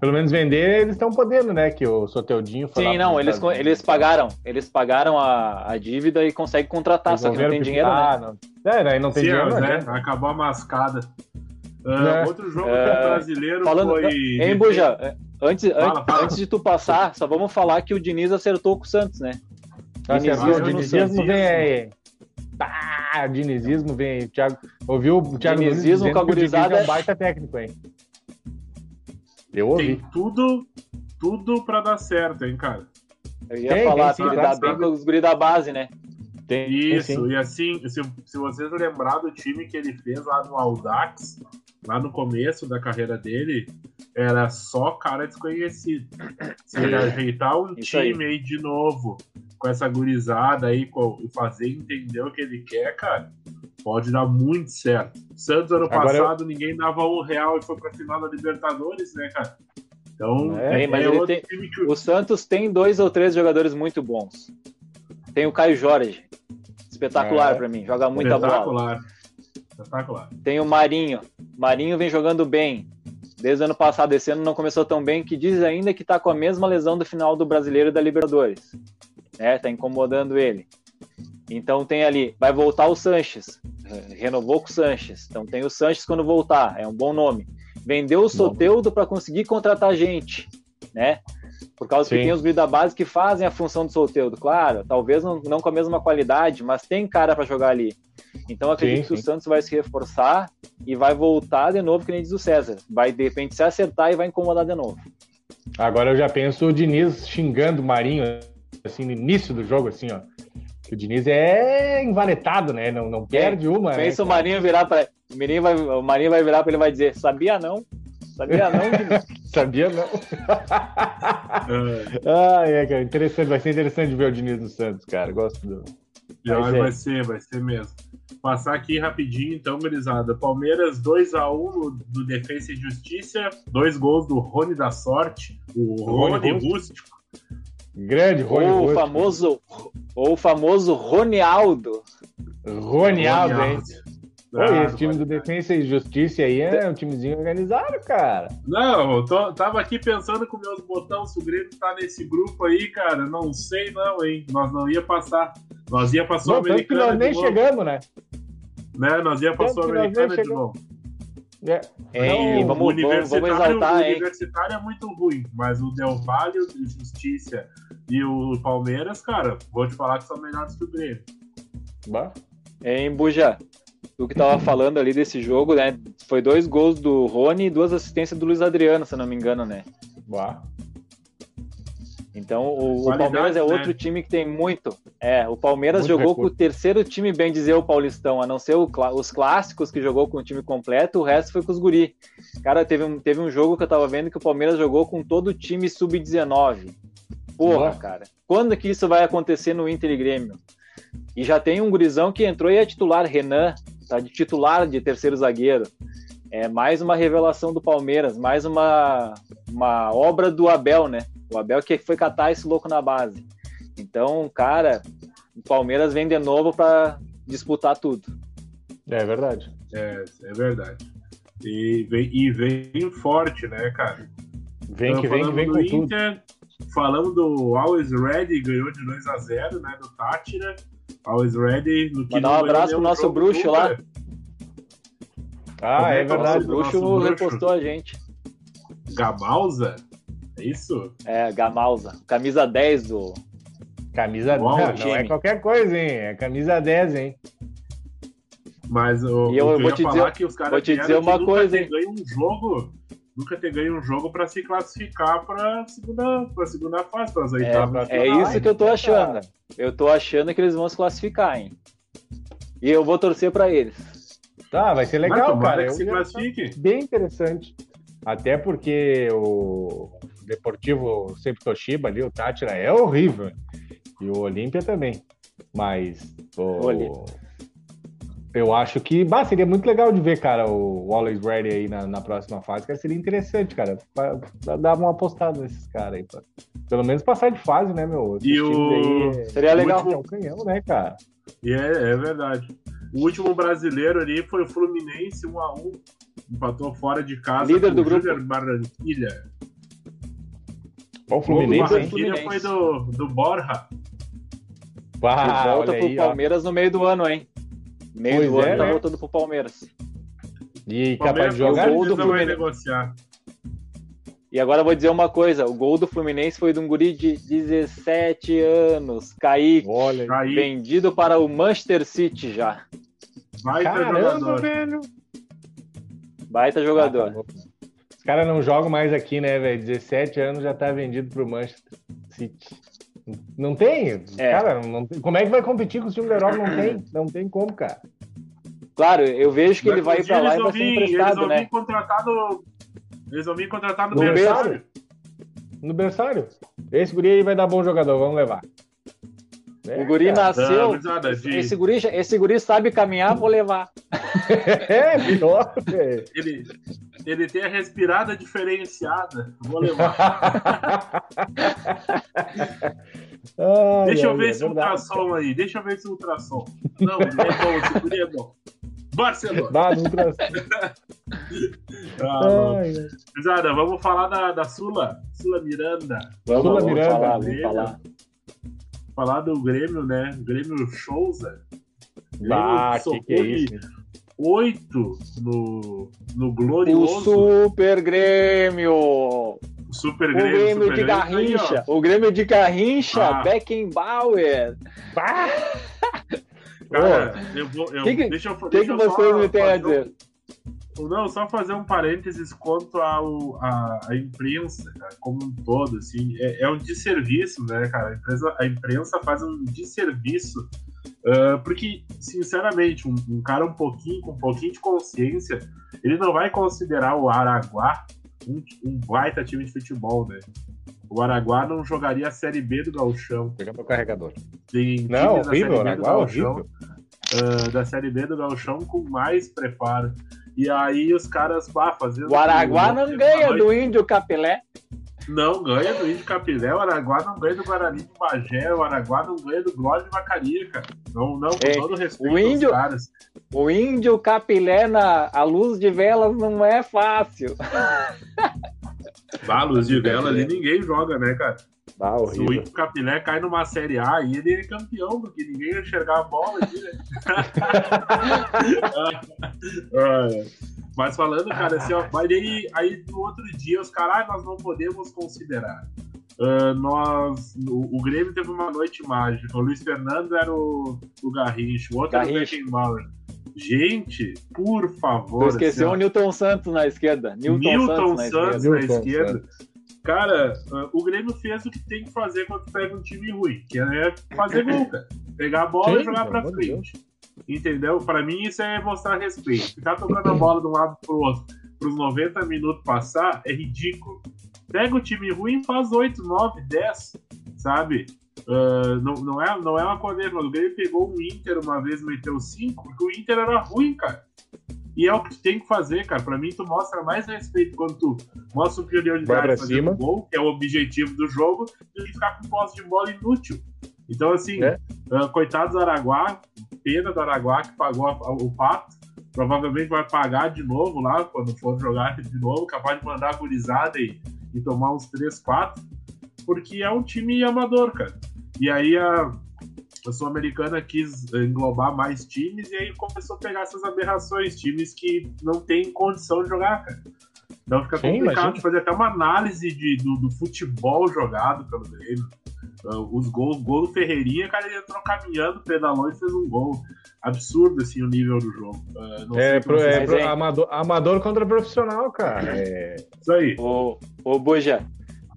Pelo menos vender, eles estão podendo, né? Que o Soteudinho foi. Sim, não, eles, eles pagaram. Eles pagaram a, a dívida e conseguem contratar, só que não tem dinheiro, né? Não. É, né? não tem Sim, dinheiro, né? Acabou a mascada. Uh, é. Outro jogo é. brasileiro falando, foi. Hein, Buja, é, antes, fala, antes, fala. antes de tu passar, só vamos falar que o Diniz acertou com o Santos, né? Acertou, o Dinizismo vem aí. Pá, dinizismo vem aí. Thiago, ouviu o Thiago dinizismo com a gurizada é um baita técnico, hein? Eu ouvi. Tem tudo, tudo pra dar certo, hein, cara? Eu ia tem, falar, tem, ele dá bem com os guris da base, né? Tem, Isso, e assim, se, se vocês lembrar do time que ele fez lá no Audax, lá no começo da carreira dele, era só cara desconhecido. Se ele ajeitar um Isso time aí. aí de novo, com essa gurizada aí e fazer entender o que ele quer, cara, pode dar muito certo. Santos ano Agora passado eu... ninguém dava um real e foi pra final da Libertadores, né, cara? Então, é, mas é tem... que... o Santos tem dois ou três jogadores muito bons. Tem o Caio Jorge, espetacular é. para mim, joga muita espetacular. bola. Espetacular. Tem o Marinho, Marinho vem jogando bem. Desde o ano passado, esse ano não começou tão bem, que diz ainda que tá com a mesma lesão do final do Brasileiro e da Libertadores né? Tá incomodando ele. Então tem ali, vai voltar o Sanches, renovou com o Sanches. Então tem o Sanches quando voltar, é um bom nome. Vendeu o Soteudo para conseguir contratar gente, né? Por causa Sim. que tem os guri da base que fazem a função do Soteudo. Claro, talvez não, não com a mesma qualidade, mas tem cara para jogar ali. Então acredito sim, que sim. o Santos vai se reforçar e vai voltar de novo, que nem diz o César. Vai de repente se acertar e vai incomodar de novo. Agora eu já penso o Diniz xingando o Marinho, assim, no início do jogo, assim, ó. Que o Diniz é envaletado, né? Não, não perde uma. Pensa né, o Marinho virar para. O, Marinho vai, o Marinho vai virar para ele e vai dizer: Sabia não? Sabia não, Diniz? Sabia não. ah, é, cara. Interessante, vai ser interessante ver o Diniz no Santos, cara. Gosto do. Já vai, vai ser, vai ser mesmo. Passar aqui rapidinho, então, gurizada. Palmeiras 2x1 do Defesa e Justiça. Dois gols do Rony da Sorte. O Rony, Rony Rústico. Grande Rony ou Rústico. Famoso, ou o famoso Ronialdo. Ronialdo, hein? Pô, ah, esse time do Defesa e Justiça aí é um timezinho organizado, cara. Não, eu tô, tava aqui pensando com meus botões, se o Grêmio tá nesse grupo aí, cara. Não sei não, hein? Nós não ia passar. Nós ia passar o americano. Nós nem chegamos, né? Né? Nós ia passar o americano de novo. É. Então, e vamos, vamos, vamos exaltar, o universitário é muito ruim, mas o Del Valle, o Justiça e o Palmeiras, cara, vou te falar que são melhores que o Grêmio. Bah. Em Buja, tu que tava falando ali desse jogo, né? Foi dois gols do Rony e duas assistências do Luiz Adriano, se não me engano, né? Bah. Então o, o Palmeiras é outro né? time que tem muito. É, o Palmeiras muito jogou recurso. com o terceiro time, bem dizer, o Paulistão, a não ser o, os clássicos que jogou com o time completo, o resto foi com os guri. Cara, teve um, teve um jogo que eu tava vendo que o Palmeiras jogou com todo o time sub-19. Porra, cara. Quando que isso vai acontecer no Inter e Grêmio? E já tem um gurizão que entrou e é titular, Renan, tá de titular de terceiro zagueiro. É mais uma revelação do Palmeiras, mais uma, uma obra do Abel, né? O Abel que foi catar esse louco na base. Então, cara, o Palmeiras vem de novo para disputar tudo. É verdade. É, é verdade. E vem, e vem forte, né, cara? Vem então, que vem, vem com Inter, tudo. Falando do Always Ready, ganhou de 2 a 0 né, do Tátira. Always Ready. No que Mandar um abraço pro nosso bruxo lá. Ah, é, é verdade. O bruxo repostou a gente. Gamalza? É isso? É, Gamalza. Camisa 10 do. Camisa 10. Não, não é qualquer coisa, hein? É camisa 10, hein? Mas o, e eu, eu vou te dizer, que os caras vou te dizer uma coisa, hein? Ganho um jogo, nunca ter ganho um jogo para se classificar para segunda, para segunda fase, para as oitavas. É, é isso que eu tô achando. Eu tô achando que eles vão se classificar, hein? E eu vou torcer para eles. Tá, vai ser legal, cara. Que se classifique. Bem interessante. Até porque o Deportivo sempre Toshiba ali, o Tátira é horrível. E o Olímpia também. Mas o... eu acho que bah, seria muito legal de ver, cara, o Always Ready aí na, na próxima fase, que seria interessante, cara. Pra, pra dar uma apostada nesses caras aí. Pra, pelo menos passar de fase, né, meu? E o... Aí, seria legal. É um canhão, né, cara? E é, é verdade. O último brasileiro ali foi o Fluminense 1x1. Empatou fora de casa. Líder do grupo. Barranquilha. Qual o Fluminense? O Fluminense foi do, do Borja. Ah, volta pro aí, Palmeiras ó. no meio do ano, hein? Meio pois do é, ano tá né? voltando pro Palmeiras. E capaz de jogar o gol do Fluminense. negociar. E agora eu vou dizer uma coisa: o gol do Fluminense foi de um guri de 17 anos, Kaique, Olha, vendido para o Manchester City já. Baita Caramba, jogador. velho. Baita jogador. Ah, tá os caras não jogam mais aqui, né, velho? 17 anos já tá vendido pro Manchester City. Não tem? É. Cara, não tem. como é que vai competir com o time da Europa? Não tem, não tem como, cara. Claro, eu vejo que ele vai pra lá e vai ser emprestado, eles né? Contratado, eles vão vir contratar no, no berçário. No berçário. Esse guri aí vai dar bom jogador, vamos levar. É, o guri cara. nasceu. esse, guri, esse guri sabe caminhar, vou levar. é, pior. ele, ele tem a respirada diferenciada. Vou levar. Ai, deixa eu ver esse é ultrassom aí. Deixa eu ver esse ultrassom. Não, é bom, esse guri é bom. Barcelona. Dá, ah, vamos falar da, da Sula. Sula Miranda. Vamos, Sula Miranda. Falar, vamos falar falar do Grêmio, né? Grêmio Souza. ah, que, que é isso? oito no, no O glorioso Super Grêmio! Super O Grêmio. Grêmio Super de Grêmio tá aí, Garrincha! ó. O Grêmio de Garrincha! Ah. Beckenbauer! Pá! Cara, eu vou. Eu, Que que- deixa eu, O que, deixa que eu vocês só me têm a dizer? Não, só fazer um parênteses quanto ao, a, a imprensa, cara, como um todo, assim, é, é um desserviço, né, cara? A, empresa, a imprensa faz um desserviço, ah, porque, sinceramente, um, um cara um pouquinho, com um pouquinho de consciência, ele não vai considerar o Araguá um, um baita time de futebol, né? O Araguá não jogaria a Série B do Gauchão. Pega meu carregador. Tem Não, horrível, do Araguá, Gauchão, horrível. ah, da Série B do Gauchão com mais preparo. E aí os caras, bah, fazendo. O Araguá não ganha do Índio Capilé. Não ganha do Índio Capilé, o Araguá não ganha do Guarani de Bagé, o Araguá não ganha do Glória de Vacaria, cara. Não, não, com É, todo respeito o aos Índio- caras. O Índio Capilé na a luz de velas não é fácil. Bah, luz de vela ali ninguém joga, né, cara? Ah, Se o horrível. Índio Capilé cai numa Série A, aí ele é campeão, porque ninguém ia enxergar a bola ali, né? Ah, é. Mas falando, cara, assim, ó, mas aí, aí no outro dia os caras, ah, nós não podemos considerar. Ah, nós, o, o Grêmio teve uma noite mágica. O Luiz Fernando era o, o Garrincha, o outro era o Garrincha. Beckenbauer. Gente, por favor. Tu esqueceu assim, o Newton Santos na esquerda. Newton, Newton Santos na Santos esquerda. na Newton esquerda. Cara, o Grêmio fez o que tem que fazer quando pega um time ruim, que é fazer gol, cara. Pegar a bola Sim, e jogar pra frente. Entendeu? Pra mim, isso é mostrar respeito. Ficar tocando a bola de um lado pro outro pros 90 minutos passar é ridículo. Pega o time ruim e faz 8, 9, 10, sabe? Ah, não, não, é, não é uma coisa, mas o Grêmio pegou um Inter uma vez meteu 5, porque o Inter era ruim, cara. E é o que tem que fazer, cara. Pra mim, tu mostra mais respeito quando tu mostra o prioridade um gol, que é o objetivo do jogo, do que ficar com posse de bola inútil. Então, assim, É. ah, coitado do Araguá, pena do Araguá que pagou a- a- o pato. Provavelmente vai pagar de novo lá, quando for jogar de novo, capaz de mandar a gurizada e, e tomar uns 3, 4, porque é um time amador, cara. E aí a, a Sul-Americana quis englobar mais times e aí começou a pegar essas aberrações, times que não têm condição de jogar, cara. Então fica Sim, complicado imagina. de fazer até uma análise de, do, do futebol jogado pelo Grêmio. Ah, os gols, gol do Ferreirinha, cara, ele entrou caminhando, pedalou e fez um gol. Absurdo, assim, o nível do jogo. Ah, não É, sei pro, é pro é- amador, amador contra profissional, cara. É, Isso aí. Ô, ô Buja,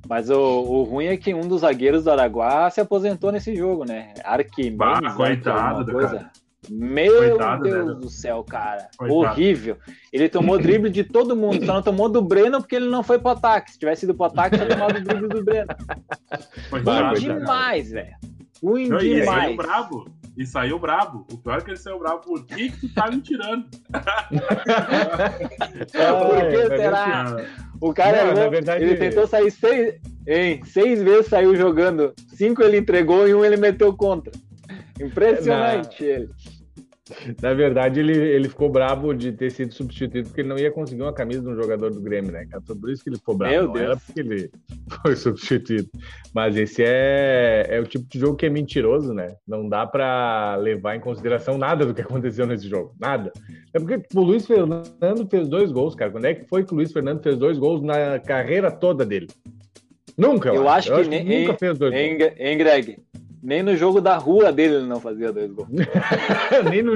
mas o, o ruim é que um dos zagueiros do Araguá se aposentou nesse jogo, né? Arquimedes, Bah, né, coitado do coisa. Meu Coitado, Deus né? do céu, cara. Coitado. Horrível. Ele tomou drible de todo mundo, só não tomou do Breno porque ele não foi pro ataque. Se tivesse ido pro ataque, tinha tomado o drible do Breno. Coitado, Ruim demais, velho. Ruim Não, e ele saiu demais. E saiu brabo. O pior é que ele saiu brabo. Por que, que tu tá me tirando? Por que é, será? O cara Não, errou, na verdade- ele tentou sair seis, hein, seis vezes saiu jogando. Cinco ele entregou e um ele meteu contra. Impressionante ele. Na verdade, ele, ele ficou bravo de ter sido substituído porque ele não ia conseguir uma camisa de um jogador do Grêmio, né? Foi por isso que ele ficou bravo. Meu não Deus. era porque ele foi substituído. Mas esse é, é o tipo de jogo que é mentiroso, né? Não dá pra levar em consideração nada do que aconteceu nesse jogo. Nada. É porque o Luiz Fernando fez dois gols, cara. Quando é que foi que o Luiz Fernando fez dois gols na carreira toda dele? Nunca, eu, Eu acho que nem- nunca fez dois Hein, Gre- hein, Greg? Nem no jogo da rua dele ele não fazia dois gols. nem, no,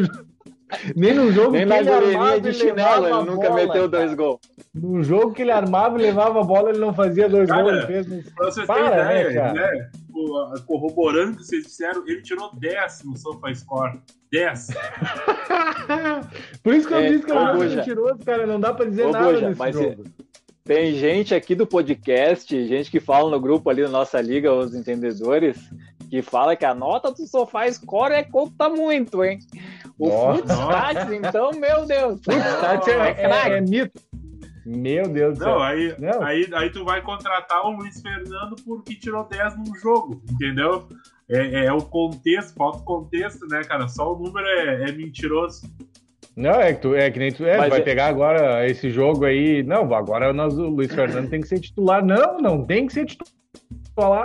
nem no jogo Nem que na ele armava de chinelo ele nunca bola, meteu dois gols. No jogo que ele armava e levava a bola, ele não fazia dois Cara, gols. Ele fez no- Pra vocês terem né, ideia, cara? né? A- Corroborando o que vocês disseram, ele tirou 10 no SofaScore. 10. Por isso que eu É, disse que era Buja. mentiroso, cara. Não dá pra dizer Ô, nada Buja, nesse mas jogo. Tem gente aqui do podcast, gente que fala no grupo ali da nossa liga, os entendedores, que fala que a nota do sofá score é conta muito, hein? O. Footstats, então, meu Deus. Tati é, é é, craque. é mito. Meu Deus do Não, céu. aí, Não. Aí, aí tu vai contratar o Luiz Fernando porque tirou 10 num jogo, entendeu? É, é o contexto, falta o contexto, né, cara? Só o número é, é mentiroso. Não, é que, tu, é que nem tu é, tu vai é- pegar agora esse jogo aí. Não, agora nós, o Luiz Fernando tem que ser titular. Não, não tem que ser titular,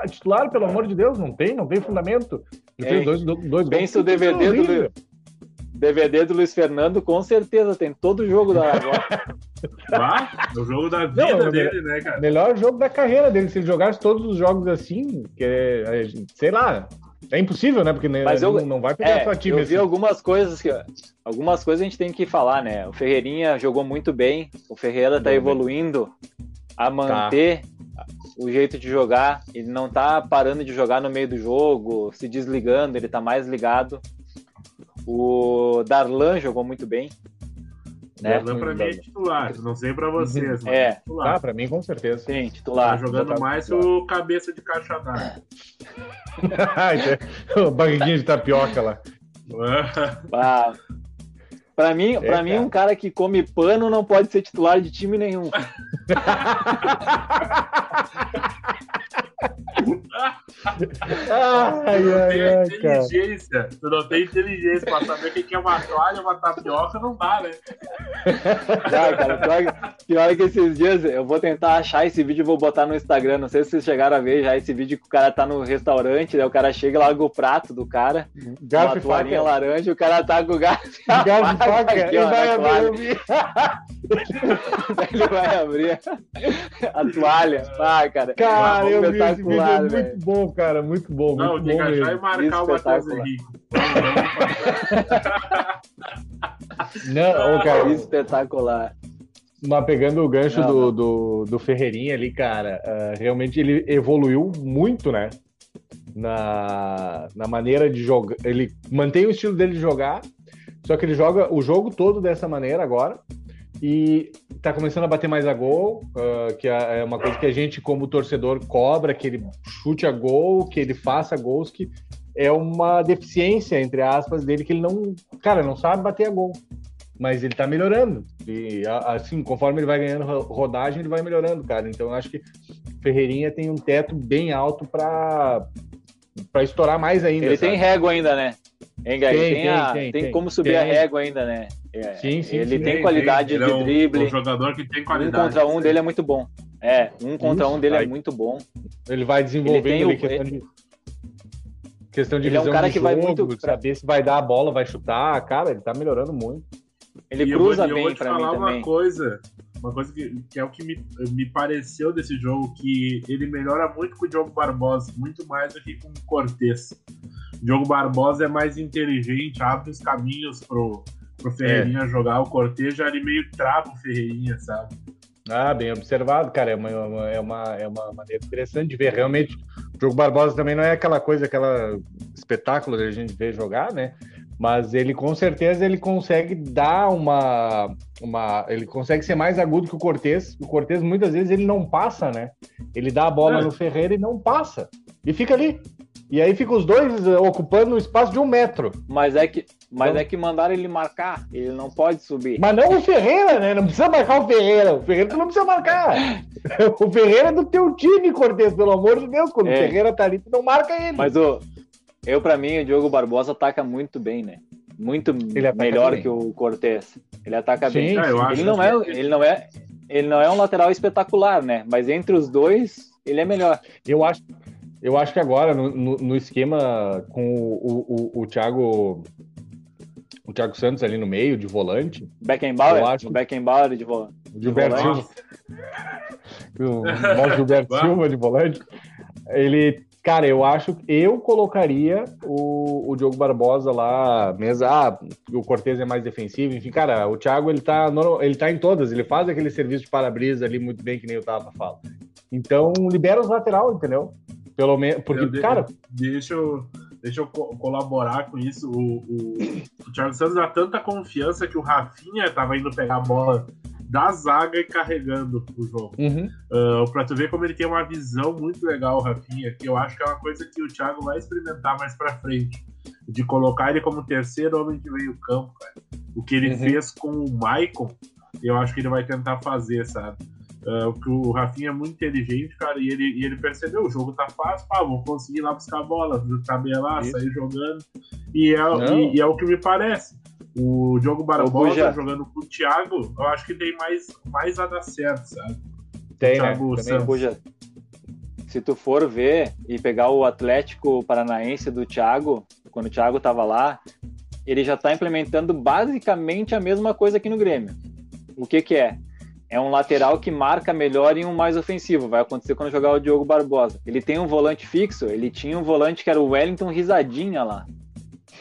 titular pelo amor de Deus. Não tem, não tem fundamento. Ele fez dois, dois gols. pensa o DVD do. DVD do Luiz Fernando, com certeza, tem todo o jogo da agora. Ah, o jogo da vida Não, dele, né, cara? Melhor jogo da carreira dele. Se ele jogasse todos os jogos assim, que é, sei lá. É impossível, né? Porque Mas não, eu- não vai pegar É, sua time eu vi assim. algumas coisas que algumas coisas a gente tem que falar, né? O Ferreirinha jogou muito bem, o Ferreira tá evoluindo a manter o jeito de jogar, ele não tá parando de jogar no meio do jogo, se desligando, ele tá mais ligado. O Darlan jogou muito bem, né? Darlan pra mim é titular. Não sei pra vocês, mas É. é titular. Tá, pra mim, com certeza. Sim, Tá titular. jogando Botar mais que titular. o cabeça de caixa d'água. Barriguinha de tapioca lá. Ah, Pra mim, pra É, mim cara. um cara que come pano não pode ser titular de time nenhum. ai, Tu não ai, tem ai, cara. inteligência. Tu não tem inteligência pra saber o que é uma toalha, uma tapioca, não dá, né? Já, cara, pior, que- pior que esses dias eu vou tentar achar esse vídeo e vou botar no Instagram. Não sei se vocês chegaram a ver já esse vídeo que o cara tá no restaurante, daí o cara chega e larga o prato do cara, Garfo uma toalhinha faca. laranja, o cara tá com o garfo Garfo e faca. aqui, ó, vai abrir toalha. o vídeo. Ele vai abrir a toalha. Ah, cara. Cara, eu vi esse vídeo, é muito velho. bom, cara, muito bom, Não, muito que bom achar e mesmo. marcar o Matheus. Henrique. Não, cara, Espetacular. mas pegando o gancho Não, do, não. do, do Ferreirinha ali, cara, ah, realmente ele evoluiu muito, né? Na, na maneira de jogar. Ele mantém o estilo dele de jogar, só que ele joga o jogo todo dessa maneira agora. E tá começando a bater mais a gol, ah, que é é uma coisa que a gente, como torcedor, cobra, que ele chute a gol, que ele faça gols, que é uma deficiência, entre aspas, dele, que ele não, cara, não sabe bater a gol. Mas ele tá melhorando. E assim, conforme ele vai ganhando ro- rodagem, ele vai melhorando, cara. Então eu acho que Ferreirinha tem um teto bem alto para para estourar mais ainda. Ele sabe? tem régua ainda, né? Hein, Gary? Tem, Tem, tem, tem, tem como subir a régua ainda, né? É, Sim, sim, Ele sim. tem qualidade Ele de é um- drible. Um jogador que tem Um qualidade. contra um dele é muito bom. É, um contra Isso, um dele vai. é muito bom. Ele vai desenvolvendo Ele tem o- questão de questão de Ele é um cara de que vai jogo, muito pra- saber se vai dar a bola, vai chutar. Cara, ele tá melhorando muito. Ele E eu cruza vou, eu vou bem te pra mim falar uma também. coisa, uma coisa que, que é o que me, me pareceu desse jogo, que ele melhora muito com o Diogo Barbosa, muito mais do que com o Cortez. O Diogo Barbosa é mais inteligente, abre os caminhos pro, pro Ferreirinha jogar, o Cortez já ele meio trava o Ferreirinha, sabe? Ah, bem observado, cara. É uma, uma- é uma, é uma maneira interessante de ver. Realmente, o jogo Barbosa também não é aquela coisa, aquela espetáculo que a gente vê jogar, né? Mas ele com certeza ele consegue dar uma, uma. Ele consegue ser mais agudo que o Cortez. O Cortez muitas vezes ele não passa, né? Ele dá a bola É. no Ferreira e não passa. E fica ali. E aí fica os dois ocupando o espaço de um metro. Mas é que, mas Então- é que mandaram ele marcar. Ele não pode subir. Mas não o Ferreira, né? Não precisa marcar o Ferreira. O Ferreira tu não precisa marcar. O Ferreira é do teu time, Cortez, pelo amor de Deus. Quando É. o Ferreira tá ali, tu não marca ele. Mas o, eu, pra mim, o Diogo Barbosa ataca muito bem, né? Muito melhor bem. que o Cortez. Ele ataca Sim, bem. É, Ele não é, ele não é, ele não é um lateral espetacular, né? Mas entre os dois, ele é melhor. Eu acho, eu acho que agora, no, no- no esquema com o, o, o, o Thiago. O Thiago Santos ali no meio, de volante. Beckenbauer, Eu acho o Beckenbauer de volante. O Gilberto volante. Silva. O nosso Gilberto. Silva de volante. Ele. Cara, eu acho que eu colocaria o, o Diogo Barbosa lá, mesmo. Ah, o Cortez é mais defensivo, enfim, cara, o Thiago ele tá, ele tá em todas, ele faz aquele serviço de para-brisa ali muito bem, que nem o Tava fala. Então, libera os lateral, entendeu? Pelo menos, porque, Eu de- cara, Deixa eu, deixa eu co- colaborar com isso. O, o, o Thiago Santos dá tanta confiança que o Rafinha tava indo pegar a bola da zaga e carregando o jogo. uhum, Uh, pra tu ver como ele tem uma visão muito legal, o Rafinha, que eu acho que é uma coisa que o Thiago vai experimentar mais pra frente. De colocar ele como terceiro homem de meio campo, cara. O que ele Uhum. fez com o Maicon, eu acho que ele vai tentar fazer, sabe? Uh, porque o Rafinha é muito inteligente, cara, e ele, e ele percebeu, o jogo tá fácil, pá, vou conseguir ir lá buscar a bola, tabelar, Isso. sair jogando. E é, e, e é o que me parece. O Diogo Barbosa jogando com o Thiago, eu acho que tem mais, mais a dar certo, sabe? tem, né? Thiago Também. Se tu for ver e pegar o Atlético Paranaense do Thiago, quando o Thiago tava lá, ele já está implementando basicamente a mesma coisa aqui no Grêmio. O que que é? É um lateral que marca melhor e um mais ofensivo. Vai acontecer quando jogar o Diogo Barbosa. Ele tem um volante fixo, ele tinha um volante que era o Wellington Risadinha lá.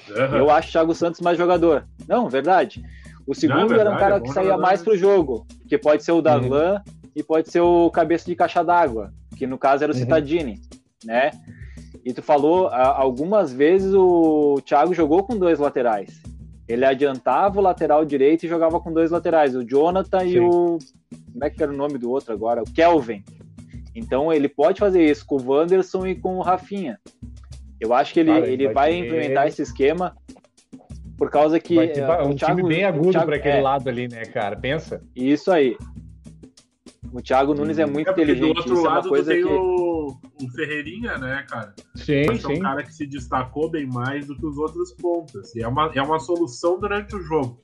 Uhum. Eu acho o Thiago Santos mais jogador. Não, verdade. O segundo Não, verdade, era um cara é que saía mais pro jogo, que pode ser o Darlan uhum. e pode ser o cabeça de caixa d'água, que no caso era o uhum. Citadini, né? E tu falou, algumas vezes o Thiago jogou com dois laterais. Ele adiantava o lateral direito e jogava com dois laterais, o Jonathan Sim. e o. Como é que era o nome do outro agora? O Kelvin. Então ele pode fazer isso com o Wanderson e com o Rafinha. Eu acho que ele, Cara, ele vai, vai ter... implementar esse esquema por causa que. Vai ter é, um Thiago, time bem agudo para aquele é, lado ali, né, cara? Pensa. Isso aí. O Thiago Nunes é muito é inteligente. Do outro isso lado é coisa tem que... o, o Ferreirinha, né, cara? Sim, Mas sim. É um cara que se destacou bem mais do que os outros pontas. E é uma, é uma solução durante o jogo.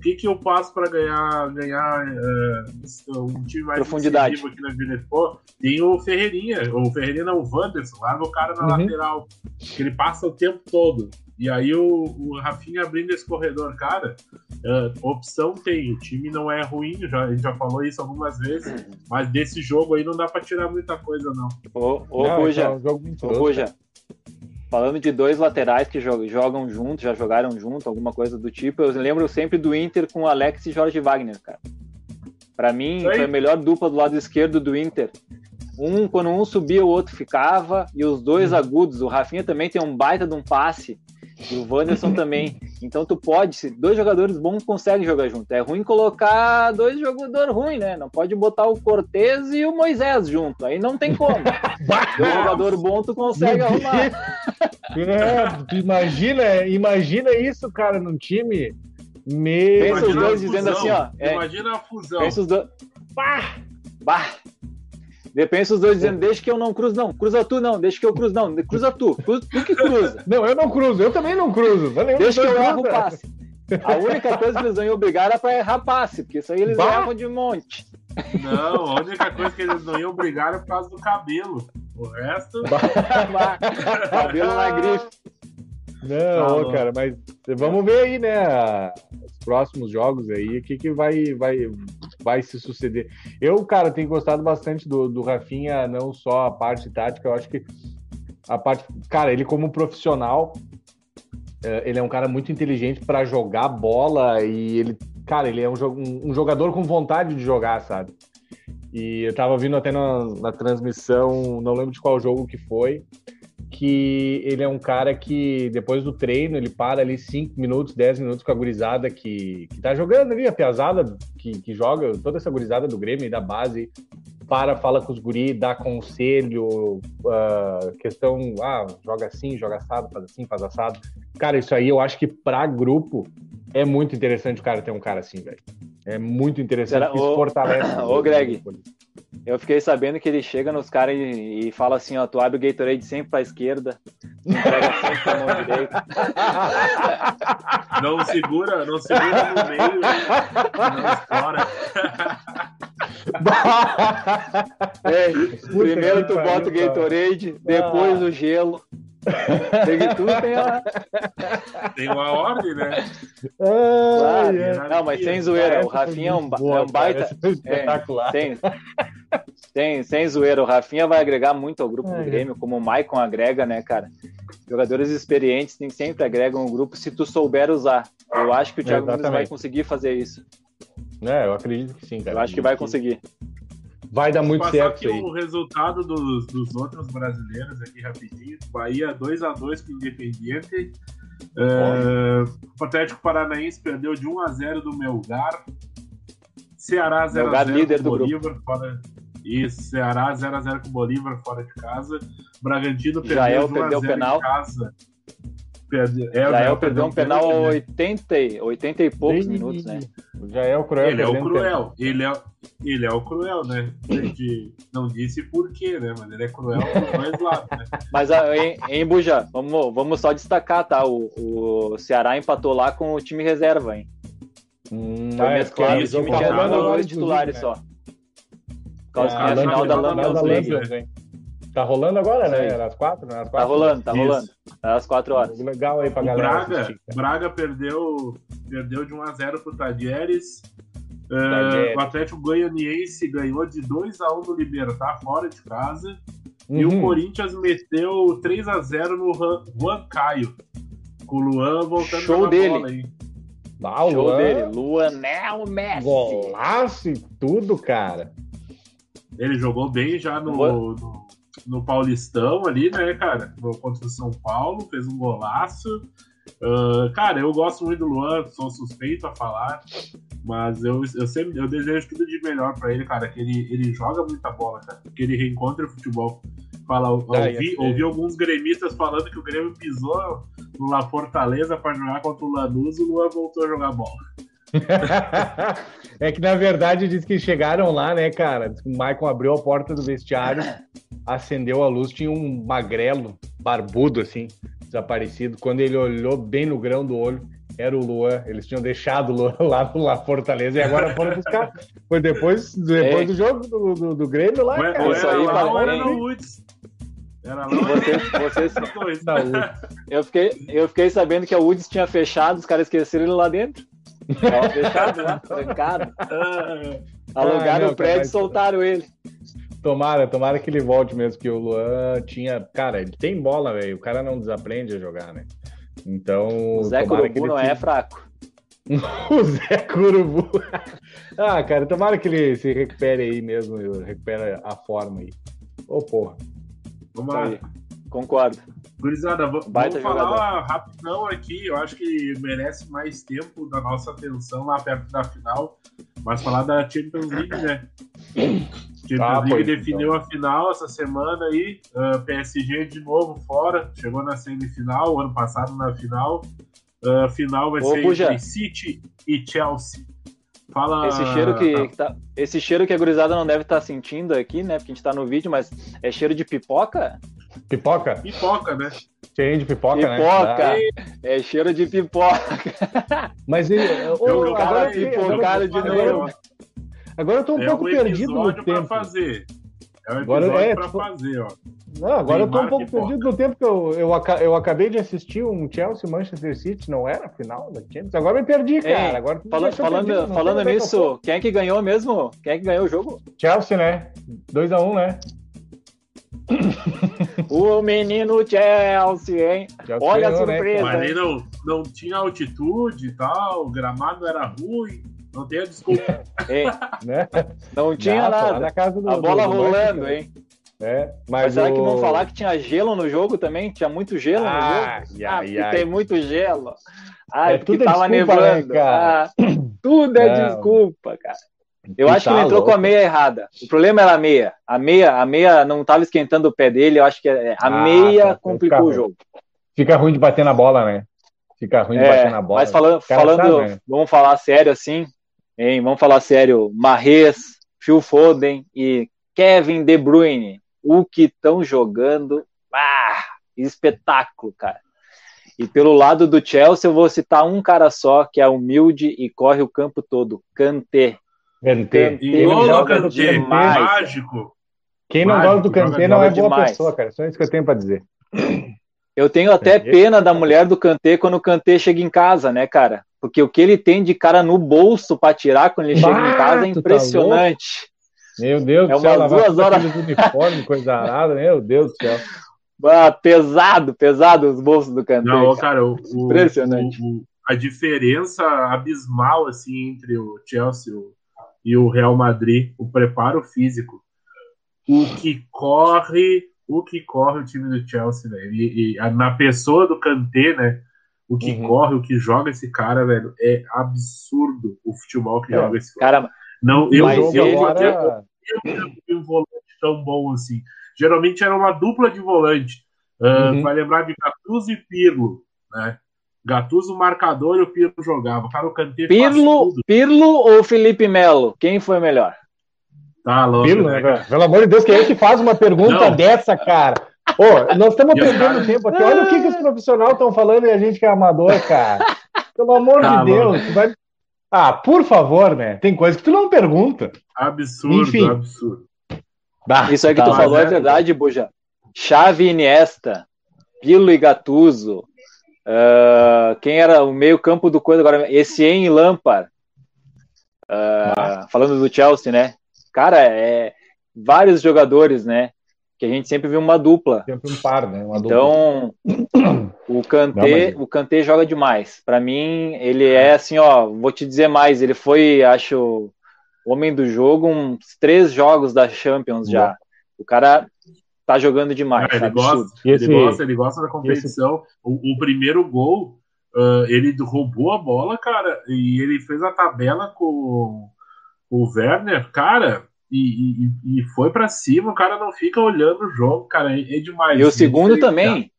O que, que eu passo para ganhar, ganhar uh, um time mais Profundidade. aqui na Vida Tem o Ferreirinha, o Ferreirinha não, o Wanderson, lá no cara na uhum. lateral. Que ele passa o tempo todo. E aí o, o Rafinha abrindo esse corredor, cara, uh, opção tem. O time não é ruim, já, a gente já falou isso algumas vezes, mas desse jogo aí não dá para tirar muita coisa, não. Ô, ô não, Ruja, é um ô, Ruja, falando de dois laterais que jogam juntos, já jogaram junto, alguma coisa do tipo, eu lembro sempre do Inter com Alex e Jorge Wagner, cara. Para mim, foi a melhor dupla do lado esquerdo do Inter. Um, quando um subia, o outro ficava, e os dois agudos. O Rafinha também tem um baita de um passe e o Wanderson também. Então tu pode, se dois jogadores bons conseguem jogar junto. É ruim colocar dois jogadores ruins, né? Não pode botar o Cortez e o Moisés junto. Aí não tem como. dois jogadores bons tu consegue arrumar. É, imagina, imagina isso, cara, num time. Meu... Pensa os dois dizendo assim, ó. É, imagina a fusão. Pensa os dois. Bah! Bah! Depende os dois dizendo, deixa que eu não cruzo, não. Cruza tu, não. Deixa que eu cruzo, não. Cruza tu. Cruza, tu que cruza. Não, eu não cruzo. Eu também não cruzo. Deixa que eu erro o passe. A única coisa que eles vão obrigar é pra errar passe, porque isso aí eles bah. erram de monte. Não, a única coisa que eles não iam brigar é por causa do cabelo. O resto. cabelo na grife. Não, tá cara, mas vamos ver aí, né? Os próximos jogos aí, o que, que vai, vai, vai se suceder. Eu, cara, tenho gostado bastante do, do Rafinha, não só a parte tática, eu acho que a parte. Cara, ele como profissional, é, ele é um cara muito inteligente para jogar bola e ele, cara, ele é um, um, jogador com vontade de jogar, sabe? E eu tava vindo até na, na transmissão, não lembro de qual jogo que foi, que ele é um cara que depois do treino ele para ali 5 minutos, 10 minutos com a gurizada que, que tá jogando ali, a piazada que, que joga, toda essa gurizada do Grêmio e da base, para, fala com os guri, dá conselho, uh, questão, ah, joga assim, joga assado, faz assim, faz assado. Cara, isso aí eu acho que para grupo é muito interessante o cara ter um cara assim, velho. É muito interessante, Será, isso fortalece. Ô, Greg, eu fiquei sabendo que ele chega nos caras e, e, fala assim, ó, tu abre o Gatorade sempre pra esquerda, entrega sempre pra mão direita. Não segura, não segura no meio, não estoura. primeiro tu bota o Gatorade, depois o gelo. Tem tudo tem a... Tem uma ordem, né? Claro. Não, mas sem zoeira, o Rafinha é um, é um baita. É, espetacular. É, sem, sem zoeira, o Rafinha vai agregar muito ao grupo do Grêmio, como o Maicon agrega, né, cara? Jogadores experientes nem sempre agregam o grupo se tu souber usar. Eu acho que o Thiago Nunes vai conseguir fazer isso. É, eu acredito que sim, cara. Eu acho que vai conseguir. Vai dar muito certo aqui aí. o resultado dos, dos outros brasileiros aqui rapidinho. Bahia 2x2 com o Independiente. Uh, o Atlético Paranaense perdeu de 1x0 do Melgar. Ceará 0x0 com o Bolívar. Fora... Isso, Ceará 0x0 com o Bolívar fora de casa. Bragantino perdeu Jael de 1x0 penal. em casa. É, Jael perdeu um penal a 80, 80 e poucos minutos, né? Já é o cruel. Ele é o cruel. Ele é, ele é o cruel, né? A gente não disse por quê, né? Mas ele é cruel dos dois lados, né? Mas ah, em, em Buja, vamos, vamos só destacar, tá? O, o Ceará empatou lá com o time reserva, hein? Hum, Foi ah, mesclado, é, o time tinha dois titulares né? só. Por causa ah, que é a final da Lampions League. Tá rolando agora, né? Era às quatro, né? Às Tá quatro. rolando, tá rolando. Tá às quatro horas. Legal aí pra O galera Braga, assistir. Braga perdeu, perdeu de 1x0 pro Tadieres. É, Tadieres. o Atlético Goianiense ganhou de 2x1 no Libertar fora de casa. E o Uhum. Corinthians meteu 3x0 no Juan- Caio. Com o Luan voltando Show a dele. bola aí. Ah, o Show Luan, dele. Luanel Messi. Golaço e tudo, cara. Ele jogou bem já no, no, no Paulistão ali, né, cara? No, contra o São Paulo, fez um golaço. Ah, cara, eu gosto muito do Luan, sou suspeito a falar, mas eu, eu sempre eu desejo tudo de melhor pra ele, cara. Que ele, ele joga muita bola, cara. Que ele reencontre o futebol. Fala, Ah, ouvi, ouvi alguns gremistas falando que o Grêmio pisou no La Fortaleza pra jogar contra o Lanús e o Luan voltou a jogar bola. é que na verdade diz que chegaram lá, né, cara? Diz que O Maicon abriu a porta do vestiário, acendeu a luz, tinha um magrelo, barbudo, assim, desaparecido. Quando ele olhou bem no grão do olho, era o Luan. Eles tinham deixado o Luan lá no La Fortaleza e agora foram buscar. Foi depois, depois É. do jogo do, do, do Grêmio lá, cara. isso era aí, lá era no Woods. Era lá Vocês, vocês, eu, fiquei, eu fiquei sabendo que a Woods tinha fechado, os caras esqueceram ele lá dentro. Fechado lá, trancado. Ah, Alugaram não, o prédio e soltaram ele. Tomara, tomara que ele volte mesmo, que o Luan tinha. Cara, ele tem bola, velho. O cara não desaprende a jogar, né? Então. O Zé tomara ele não é fraco. o Zé Curubu. ah, cara, tomara que ele se recupere aí mesmo, recupere a forma aí. Ô, porra. vamos lá. Aí, Concordo. Gurizada, Baita vamos falar rapidão aqui. Eu acho que merece mais tempo da nossa atenção lá perto da final. Mas falar da Champions League, né? Champions Ah, League definiu a final essa semana aí. Ah, PSG de novo fora. Chegou na semifinal, ano passado na final. A final vai Ô, ser Buja. entre City e Chelsea. Fala. Esse cheiro que, que tá, esse cheiro que a gurizada não deve estar sentindo aqui, né? Porque a gente tá no vídeo, mas é cheiro de pipoca? Pipoca? Pipoca, né? Cheirinho de pipoca, Pipoca. né? É cheiro de pipoca. Mas ele. ô, Eu- cara agora, cara de novo. Agora eu tô um é pouco um perdido no episódio pra tempo. fazer. É um Agora episódio é, pra tipo- fazer, ó. Não, agora eu tô um Neymar pouco perdido no tempo que eu, eu, eu acabei de assistir um Chelsea Manchester City, não era a final da Champions? Agora eu me perdi, cara. Ei, agora Fala- falando perdido, falando nisso, quem é que ganhou mesmo? Quem é que ganhou o jogo? Chelsea, né? 2x1, né? O menino Chelsea, hein? Chelsea Olha a ganhou, né, surpresa. cara? Mas aí não, não tinha altitude e tal, o gramado era ruim, não a desculpa. Né? Não tinha nada. na casa do- A bola do- do rolando, Manchester. hein? É, Mas, mas, será que o- vão falar que tinha gelo no jogo também? Tinha muito gelo no Ai, jogo? ah, ai. tem muito gelo. Ah, É porque tudo tava desculpa, nevando. né? Ah, tudo é Não. desculpa, cara. Eu acho que tá ele entrou com a louco. meia errada. O problema era a meia. A meia, a meia não estava esquentando o pé dele. Eu acho que a Ah, meia tá, complicou o fica jogo. Fica ruim de bater na bola, né? Fica ruim de É, bater na bola. mas falando, falando sabe, né? vamos falar sério assim, hein? Vamos falar sério. Marrez, Phil Foden e Kevin De Bruyne, o que estão jogando, ah, espetáculo, cara. E pelo lado do Chelsea, eu vou citar um cara só, que é humilde e corre o campo todo, Kanté. Kanté. E do Kanté, demais, cara. mágico. Quem não Mágico, gosta do Kanté não é boa demais. pessoa, cara. Só isso que eu tenho pra dizer. Eu tenho até pena da mulher do Kanté quando o Kanté chega em casa, né, cara? Porque o que ele tem de cara no bolso pra tirar quando ele chega em casa é tá impressionante. Meu Deus É do céu, duas horas. aqueles uniformes, coisa arada, meu Deus do céu. Ah, pesado, pesado os bolsos do Kanté. Não, cara. o, Impressionante. o- o- a diferença abismal assim entre o Chelsea o- e o Real Madrid, o preparo físico, o que corre, o que corre o time do Chelsea, velho, e, e a- na pessoa do Kanté, né? O que Uhum. corre, o que joga esse cara, velho, é absurdo o futebol que É. joga esse cara. Cara, Não, eu, eu, eu, agora... eu um volante tão bom assim. Geralmente era uma dupla de volante. Ah, Uhum. Vai lembrar de Gattuso e Pirlo, né? Gattuso marcador e o Pirlo jogava. Cara, o Kanté Pirlo. Pirlo ou Felipe Melo? Quem foi melhor? Tá louco, Pirlo, né, né, cara? Pelo amor de Deus, quem é que faz uma pergunta Não. dessa, cara? Ô, nós estamos os perdendo tempo aqui. Olha o que, que os profissionais estão falando e a gente que é amador, cara. Pelo amor Tá de Deus. tu vai- Ah, por favor, né? Tem coisa que tu não pergunta. Absurdo, Enfim. absurdo. Bah, Isso aí que tá tu falou é verdade, Buja. Xavi Iniesta, Pirlo e Gattuso, uh, quem era o meio campo do coisa agora, Essien e Lampard, uh, falando do Chelsea, né? Cara, é vários jogadores, né? Que a gente sempre viu uma dupla. Sempre um par, né? Uma então, o Kanté, Não, o Kanté joga demais. Para mim, ele é assim, ó, vou te dizer mais, ele foi, acho, homem do jogo uns três jogos da Champions já. O cara tá jogando demais. Ele, gosta, esse, ele, gosta, ele gosta da competição. Esse... O, o, primeiro gol, uh, ele roubou a bola, cara, e ele fez a tabela com, com o Werner, cara. E, e, e foi para cima, o cara não fica olhando o jogo, cara, é, é demais. E o segundo também.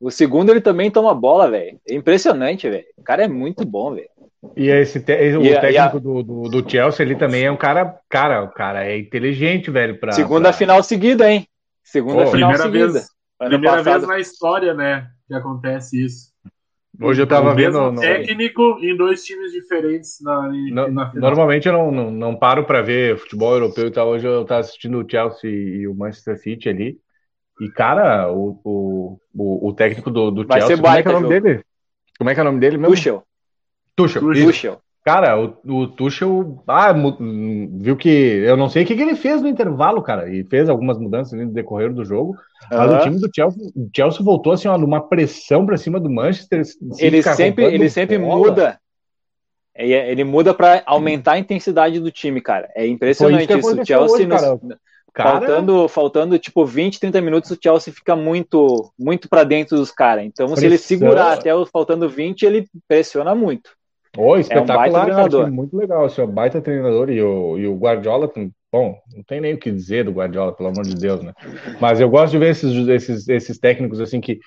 O segundo ele também toma bola, velho. É impressionante, velho. O cara é muito bom, velho. E esse te... o e, técnico a... do, do, do, Chelsea, ele também é um cara, cara, o cara é inteligente, velho. Pra, Segunda pra... final seguida, hein? Segunda Pô, final seguida. Vez, primeira passado. vez na história, né, que acontece isso. Hoje eu tava vendo. No... técnico em dois times diferentes na, no, na final. Normalmente eu não, não, não paro para ver futebol europeu e tal. Hoje eu tava assistindo o Chelsea e o Manchester City ali. E, cara, o, o, o técnico do, do Chelsea. como é que é o nome jogo. dele? Como é que é o nome dele mesmo? Tuchel. Tuchel. Tuchel. Cara, o, o Tuchel ah, viu que. Eu não sei o que, que ele fez no intervalo, cara. E fez algumas mudanças no decorrer do jogo. Mas o time do Chelsea, Chelsea voltou assim, ó, numa pressão para cima do Manchester. Ele sempre, ele sempre muda. Ele muda para aumentar a intensidade do time, cara. É impressionante isso. O Chelsea, hoje, cara. Cara... Faltando, faltando tipo 20, 30 minutos, o Chelsea fica muito muito para dentro dos caras. Então, Pressão. se ele segurar até o faltando 20, ele pressiona muito. Oh, espetacular, é um cara, muito legal, assim, baita treinador e o, e o Guardiola, bom, não tem nem o que dizer do Guardiola, pelo amor de Deus, né? Mas eu gosto de ver esses, esses, esses técnicos assim que,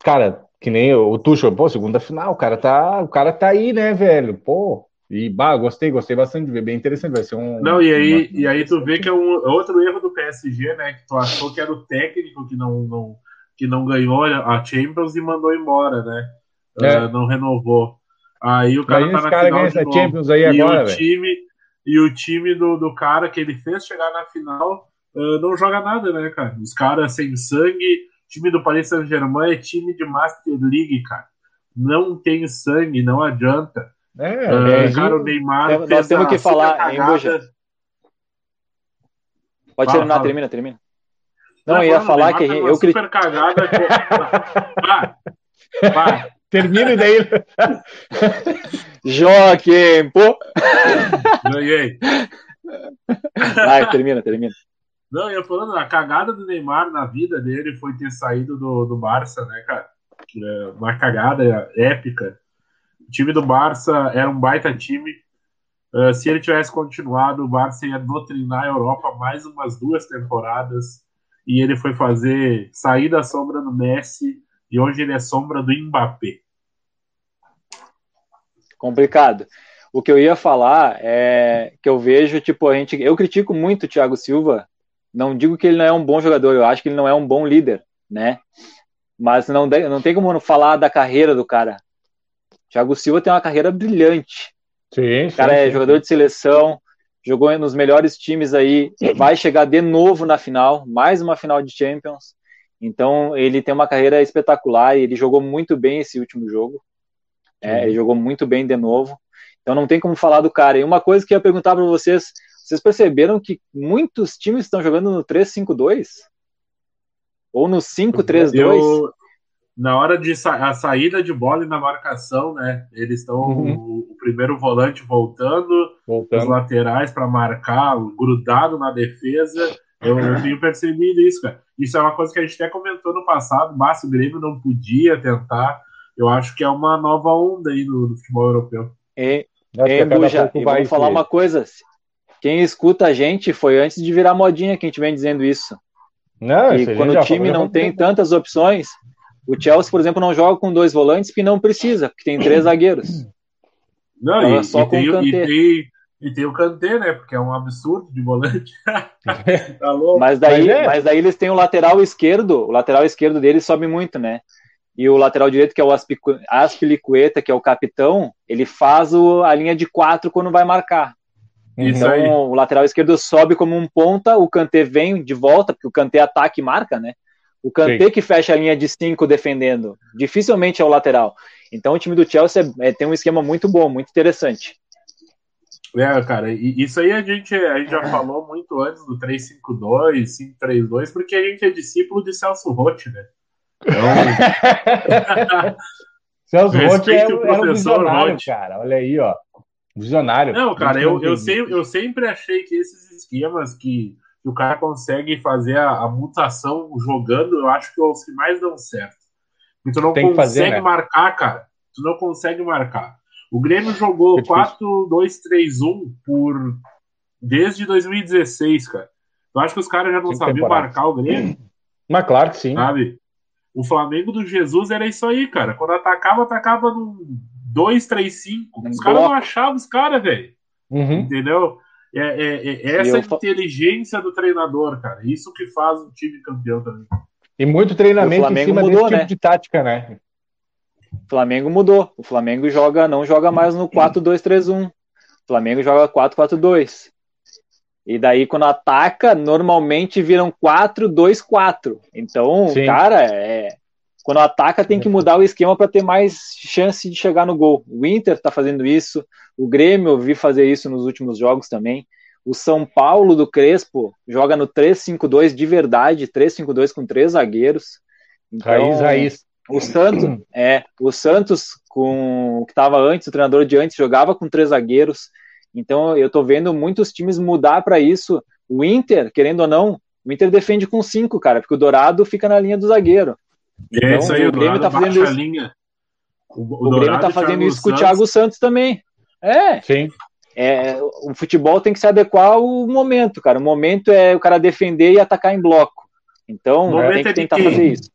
cara, que nem o, o Tuchel, pô, segunda final, o cara tá, o cara tá aí, né, velho? Pô, e, bah, gostei, gostei bastante de ver, bem interessante, vai ser um... Não, e aí, uma... e aí tu vê que é um outro erro do PSG, né, que tu achou que era o técnico que não, não, que não ganhou a Champions e mandou embora, né, é. uh, não renovou. Aí o cara aí tá na cara final de Champions aí e agora, o time E o time do, do cara que ele fez chegar na final uh, não joga nada, né, cara? Os caras sem sangue, time do Paris Saint-Germain é time de Master League, cara. Não tem sangue, não adianta. É, uh, é, cara, o Neymar. Nós fez temos que falar, hein, Pode terminar, fala. termina, termina. Não, não eu ia falar que eu super cagada. vai, vai. Termina e daí. Joaquim, pô. Ganhei. Vai, termina, termina. Não, eu falando, a cagada do Neymar na vida dele foi ter saído do, do Barça, né, cara? É uma cagada épica o time do Barça era um baita time. Uh, se ele tivesse continuado, o Barça ia doutrinar a Europa mais umas duas temporadas. E ele foi fazer sair da sombra do Messi. E hoje ele é sombra do Mbappé. Complicado. O que eu ia falar é que eu vejo, tipo, a gente. Eu critico muito o Thiago Silva. Não digo que ele não é um bom jogador, eu acho que ele não é um bom líder, né? Mas não, não tem como falar da carreira do cara. Thiago Silva tem uma carreira brilhante. Sim, o cara sim, é sim. jogador de seleção, jogou nos melhores times aí, vai chegar de novo na final, mais uma final de Champions. Então ele tem uma carreira espetacular e ele jogou muito bem esse último jogo. É, ele jogou muito bem de novo. Então não tem como falar do cara. E uma coisa que eu ia perguntar para vocês, vocês perceberam que muitos times estão jogando no 3-5-2? Ou no 5-3-2? Eu, na hora de sa a saída de bola e na marcação, né? Eles estão uhum. o, o, primeiro volante voltando, voltando. os laterais para marcar, grudado na defesa. Eu, eu, tenho percebido isso, cara. Isso é uma coisa que a gente até comentou no passado, mas o Grêmio não podia tentar. Eu acho que é uma nova onda aí no, no futebol europeu. É, é Buja, e vou falar uma coisa. Quem escuta a gente foi antes de virar modinha que a gente vem dizendo isso. Não, e quando o time não tem tantas opções, o Chelsea, por exemplo, não joga com dois volantes porque não precisa, porque tem três zagueiros. Não, e, só e, com tem, e, tem, e tem o Kanté, né? Porque é um absurdo de volante. tá louco. Mas daí, mas, é. mas daí eles têm o lateral esquerdo, o lateral esquerdo deles sobe muito, né? E o lateral direito, que é o Aspilicueta, que é o capitão, ele faz o, a linha de quatro quando vai marcar. Isso então, aí. o lateral esquerdo sobe como um ponta, o Kanté vem de volta, porque o Kanté ataca e marca, né? O Kanté que fecha a linha de cinco defendendo. Dificilmente é o lateral. Então o time do Chelsea é, tem um esquema muito bom, muito interessante. É, cara, isso aí a gente, a gente já falou muito antes do 352, 532, porque a gente é discípulo de Celso Rotti, né? Então... Celso Rotti é, era um visionário, cara. Olha aí, ó. Visionário. Não, cara, eu, eu, sempre, eu sempre achei que esses esquemas que, que o cara consegue fazer a, a, mutação jogando, eu acho que é os que mais dão certo. E tu não Tem consegue fazer, né? marcar, cara. Tu não consegue marcar. O Grêmio jogou 4-2-3-1 por desde 2016, cara. Tu acha que os caras já não sabiam marcar o Grêmio? Mas claro que sim. Sabe? O Flamengo do Jesus era isso aí, cara. Quando atacava, atacava no 2-3-5. Os caras não achavam os caras, velho. Uhum. Entendeu? É, é, é essa eu... inteligência do treinador, cara. Isso que faz o time campeão também. E muito treinamento em cima mudou, desse tipo né? de tática, né? Flamengo mudou. O Flamengo joga, não joga mais no 4-2-3-1. O Flamengo joga 4-4-2. E daí, quando ataca, normalmente viram 4-2-4. Então, Sim. cara, é... quando ataca, tem que mudar o esquema para ter mais chance de chegar no gol. O Inter está fazendo isso, o Grêmio, eu vi fazer isso nos últimos jogos também. O São Paulo do Crespo joga no 3-5-2 de verdade, 3-5-2 com três zagueiros. Então, raiz, raiz. O Santos, é, o Santos com o que estava antes, o treinador de antes jogava com três zagueiros. Então eu tô vendo muitos times mudar para isso. O Inter, querendo ou não, o Inter defende com cinco, cara, porque o Dourado fica na linha do zagueiro. É então, isso aí, o Grêmio tá fazendo isso. Linha. O, o, o Grêmio tá fazendo isso com o Thiago Santos também. É. Sim. É, o futebol tem que se adequar ao momento, cara. O momento é o cara defender e atacar em bloco. Então, tem que é tentar fazer isso.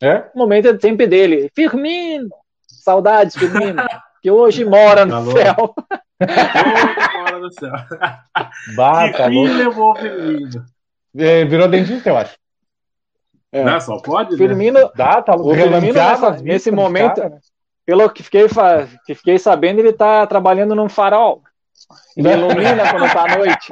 É? O momento é sempre dele. Firmino! Saudades, Firmino. que hoje mora no tá céu. mora no céu. Bata, que levou o Firmino. É, virou dentista, eu acho. É. Não, só pode, né? Firmino, né? Dá, tá o Firmino nessa, nesse momento, cara, né? pelo que fiquei, que fiquei sabendo, ele tá trabalhando num farol. Ele ilumina quando tá à noite.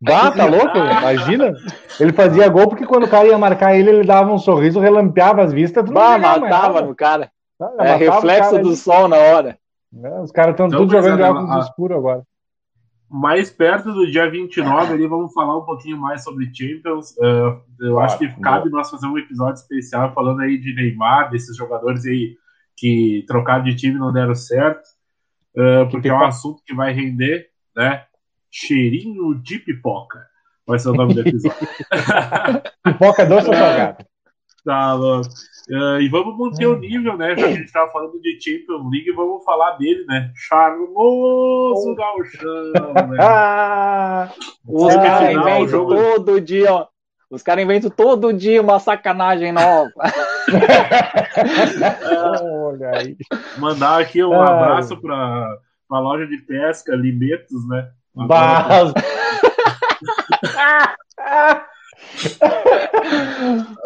Bah, tá louco? Imagina. Ele fazia gol porque quando o cara ia marcar ele, ele dava um sorriso, relampeava as vistas. Bah, matava no cara. Ah, é reflexo cara do sol na hora. É, os caras estão então, tudo jogando de óculos a... escuro agora. Mais perto do dia 29, ali vamos falar um pouquinho mais sobre Champions. Uh, eu claro, acho que cabe nós fazer um episódio especial falando aí de Neymar, desses jogadores aí que trocaram de time não deram certo, uh, porque é um assunto que vai render, né? Cheirinho de pipoca. Vai ser o nome do episódio. pipoca doce ou salgada? Tá louco. Uh, e vamos manter o nível, né? Já que a gente estava falando de Champions League, vamos falar dele, né? Charmoso Galchão, né? Os caras inventam jogo... todo dia, ó. Os caras inventam todo dia uma sacanagem nova. Olha aí. Mandar aqui um abraço para a loja de pesca Limetos, né? Agora,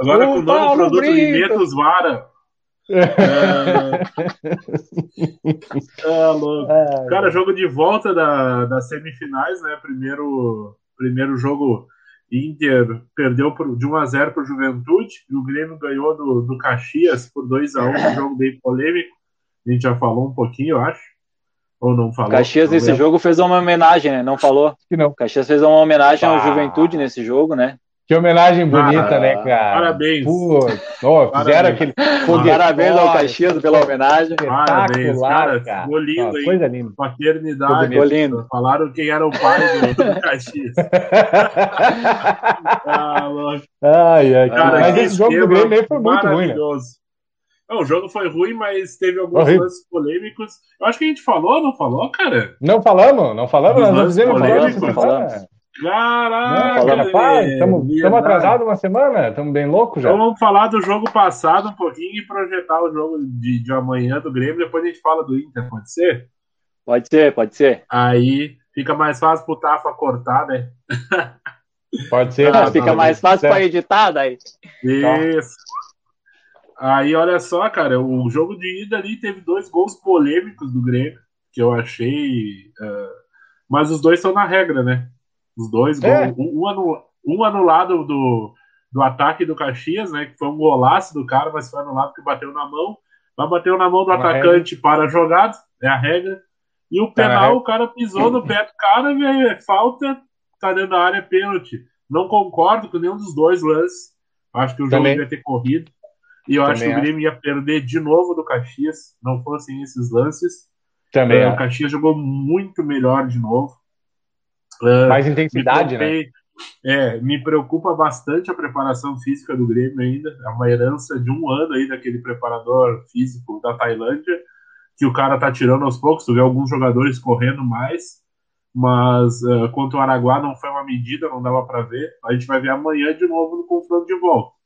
Agora com o novo produto Brito. Limetos Vara. É... é, Cara, jogo de volta da, das semifinais, né? Primeiro, primeiro jogo Inter perdeu por, de 1 a 0 para o Juventude e o Grêmio ganhou do, do Caxias por 2 a 1 um jogo bem polêmico. A gente já falou um pouquinho, eu acho. Ou não falou? Caxias não nesse lembro. jogo fez uma homenagem, né? Não falou? Que não. Caxias fez uma homenagem ah. ao Juventude nesse jogo, né? Que homenagem bonita, ah, né, cara? Parabéns. Pô, oh, fizeram aquele. Parabéns ao Caxias pela homenagem. Parabéns, cara. cara. Ficou lindo, hein? Coisa linda. Paternidade. Ficou lindo. Falaram quem era o pai do, Caxias. ah, ai, ai, cara. Mas esse jogo do Grêmio foi muito ruim, né? Não, o jogo foi ruim, mas teve alguns Horrível. lances polêmicos. Eu acho que a gente falou, não falou, cara? Não falamos, não falamos, nós não fizemos, falamos. Caraca! Estamos atrasados uma semana? Estamos bem loucos já? Então vamos falar do jogo passado um pouquinho e projetar o jogo de, de amanhã do Grêmio. Depois a gente fala do Inter, pode ser? Pode ser, pode ser. Aí fica mais fácil pro Tafa cortar, né? Pode ser. Ah, fica mais fácil para editar daí. Isso. Aí olha só, cara, o jogo de ida ali teve dois gols polêmicos do Grêmio. que eu achei. Uh, mas os dois estão na regra, né? Os dois, é. gol, um, um anulado do, do ataque do Caxias, né? Que foi um golaço do cara, mas foi anulado porque bateu na mão. Mas bateu na mão do atacante regra. para a jogada, é a regra. E o tá penal, o cara pisou no pé do cara, é falta, tá dentro da área, é pênalti. Não concordo com nenhum dos dois lances. Acho que o jogo Também. ia ter corrido. E eu Também acho que o Grêmio ia perder de novo do Caxias, não fossem esses lances. Também. Uh, o Caxias jogou muito melhor de novo. Uh, Mais intensidade, né? É, me preocupa bastante a preparação física do Grêmio ainda. É uma herança de um ano aí daquele preparador físico da Tailândia, que o cara tá tirando aos poucos. Tu vê alguns jogadores correndo mais, mas uh, contra o Araguá não foi uma medida, não dava para ver. A gente vai ver amanhã de novo no confronto de volta.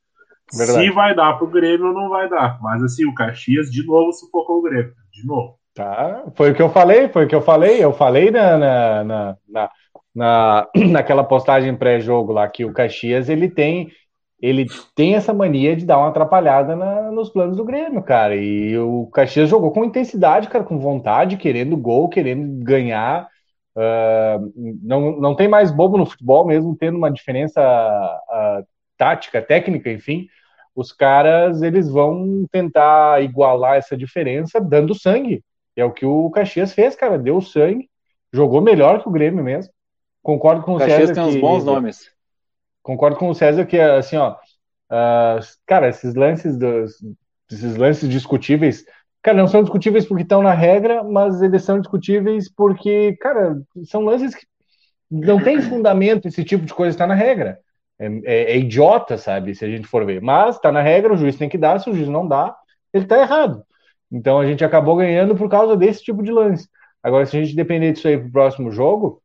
Verdade. Se vai dar pro Grêmio ou não vai dar. Mas assim, o Caxias de novo sufocou o Grêmio. De novo. Tá, foi o que eu falei, foi o que eu falei. Eu falei na, na, na, na, na naquela postagem pré-jogo lá que o Caxias ele tem ele tem essa mania de dar uma atrapalhada na, nos planos do Grêmio, cara. E o Caxias jogou com intensidade, cara, com vontade, querendo gol, querendo ganhar. Uh, não, não tem mais bobo no futebol, mesmo tendo uma diferença uh, tática, técnica, enfim. Os caras eles vão tentar igualar essa diferença dando sangue. É o que o Caxias fez, cara. Deu sangue, jogou melhor que o Grêmio mesmo. Concordo com o, o Caxias César. tem uns que, bons nomes. Concordo com o César que, assim, ó, uh, cara, esses lances dos, esses lances discutíveis, cara, não são discutíveis porque estão na regra, mas eles são discutíveis porque, cara, são lances que não tem fundamento esse tipo de coisa está na regra. É, é, é, idiota, sabe, se a gente for ver. Mas está na regra, o juiz tem que dar, se o juiz não dá, ele está errado. Então a gente acabou ganhando por causa desse tipo de lance. Agora, se a gente depender disso aí para o próximo jogo,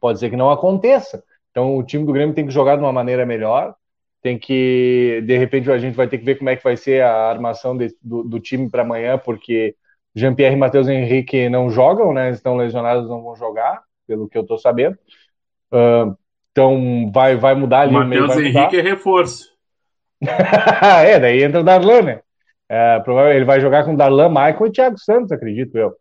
pode ser que não aconteça. Então o time do Grêmio tem que jogar de uma maneira melhor, tem que, de repente, a gente vai ter que ver como é que vai ser a armação de, do, do, time para amanhã, porque Jean-Pierre e Matheus Henrique não jogam, né? Estão lesionados, não vão jogar, pelo que eu estou sabendo. Uh, então vai, vai mudar ali. Matheus Henrique é reforço. é, daí entra o Darlan, né? É, provavelmente ele vai jogar com Darlan, Michael e Thiago Santos, acredito eu.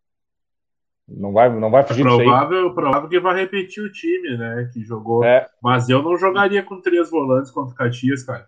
Não vai, não vai fugir é provável, provável que vai repetir o time, né? Que jogou. É. Mas eu não jogaria com três volantes contra o Caxias, cara.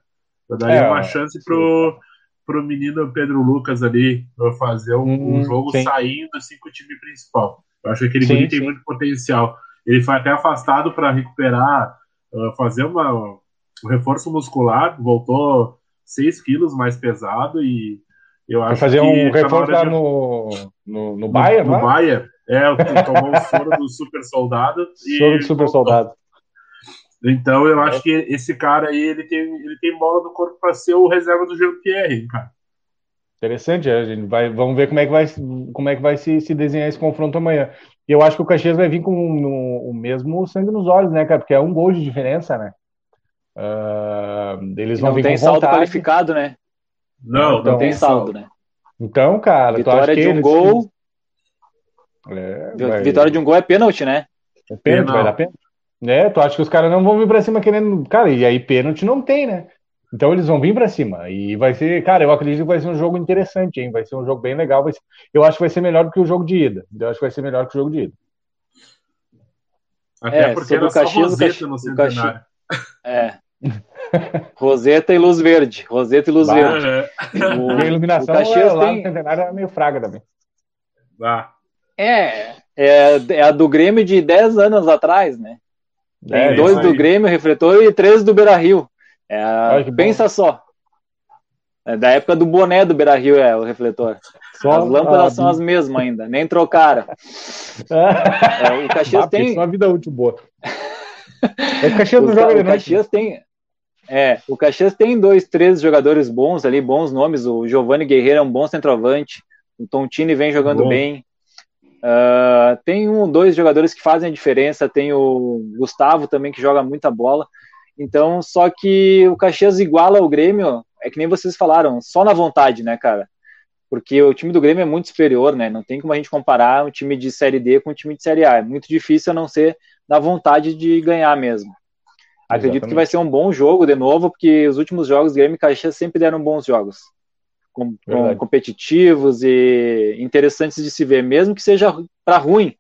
Eu daria é, uma chance pro, pro menino Pedro Lucas ali fazer um, hum, um jogo sim. saindo assim com o time principal. Eu acho que aquele sim, tem muito potencial. Ele foi até afastado para recuperar, uh, fazer uma, um reforço muscular, voltou 6 quilos mais pesado e eu acho fazer um reforço lá de... no, no, no Bayern, No, no Bayern, é, tomou o soro do super soldado. Soro do super soldado. Então eu acho é. que esse cara aí, ele tem, ele tem bola no corpo para ser o reserva do Jean-Pierre, cara. Interessante, a gente vai, vamos ver como é que vai, como é que vai se, se desenhar esse confronto amanhã. E eu acho que o Caxias vai vir com no, o mesmo sangue nos olhos, né, cara? Porque é um gol de diferença, né? Uh, eles vão não vir tem saldo qualificado, né? Não, não, não tem saldo, né? Então, cara, vitória de um eles... gol. É, vai... Vitória de um gol é pênalti, né? É pênalti, vai dar pênalti. É, tu acha que os caras não vão vir pra cima querendo. Cara, e aí pênalti não tem, né? Então eles vão vir para cima. E vai ser, cara, eu acredito que vai ser um jogo interessante, hein? Vai ser um jogo bem legal. Ser... eu acho que vai ser melhor do que o jogo de ida. Eu acho que vai ser melhor que o jogo de ida. Até é, porque era o Caxias, só Roseta no centenário. É. Roseta e luz verde. Roseta e luz bah, verde. É. O, a iluminação o Caxias lá tem... no centenário é meio fraga também. Bah. É, é, é a do Grêmio de 10 anos atrás, né? Tem é, dois do Grêmio, refletor, e três do Beira Rio. É a... Pensa bom. só. É da época do boné do Beira Rio, é o refletor. Só as lâmpadas são as mesmas ainda, nem trocaram. é, o Caxias tem. Só uma vida útil boa. É o Caxias não joga de noite. Caxias tem. É, o Caxias tem dois, três jogadores bons ali, bons nomes. O Giovanni Guerreiro é um bom centroavante. O Tontini vem jogando bom. bem. Uh, tem um, dois jogadores que fazem a diferença. Tem o Gustavo também que joga muita bola. Então, só que o Caxias iguala o Grêmio, é que nem vocês falaram, só na vontade, né, cara? Porque o time do Grêmio é muito superior, né? Não tem como a gente comparar um time de Série D com um time de Série A. É muito difícil a não ser na vontade de ganhar mesmo. Acredito Exatamente. que vai ser um bom jogo de novo, porque os últimos jogos do Grêmio e Caxias sempre deram bons jogos. com, com, competitivos e interessantes de se ver, mesmo que seja para ruim,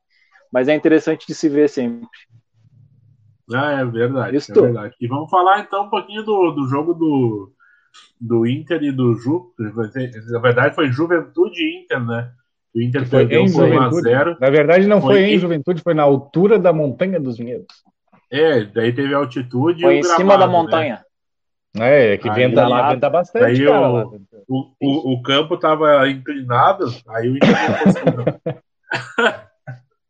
mas é interessante de se ver sempre. Ah, é verdade, Isso é verdade. E vamos falar então um pouquinho do, do jogo do, do Inter e do Ju. Na verdade, foi Juventude e Inter, né? O Inter foi perdeu 1 a 0 Na verdade, não foi, foi em Juventude, foi na altura da Montanha dos Vinhedos. É, daí teve altitude. Foi em gramado, cima da né? montanha. Né? É, que venta lá, venta bastante. Aí cara, o, o, o, o, campo estava inclinado, aí o Inter não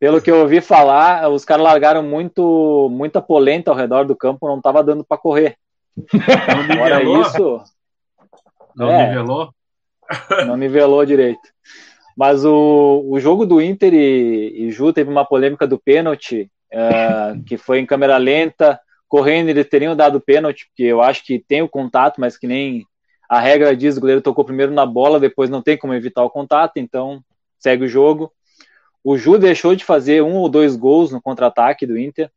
Pelo que eu ouvi falar, os caras largaram muito, muita polenta ao redor do campo, não estava dando para correr. Não nivelou? isso. Não é, nivelou? Não nivelou direito. Mas o, o jogo do Inter e, e Ju teve uma polêmica do pênalti, uh, que foi em câmera lenta. Correndo, eles teriam dado pênalti, porque eu acho que tem o contato, mas que nem a regra diz, o goleiro tocou primeiro na bola, depois não tem como evitar o contato, então segue o jogo. O Ju deixou de fazer um ou dois gols no contra-ataque do Inter.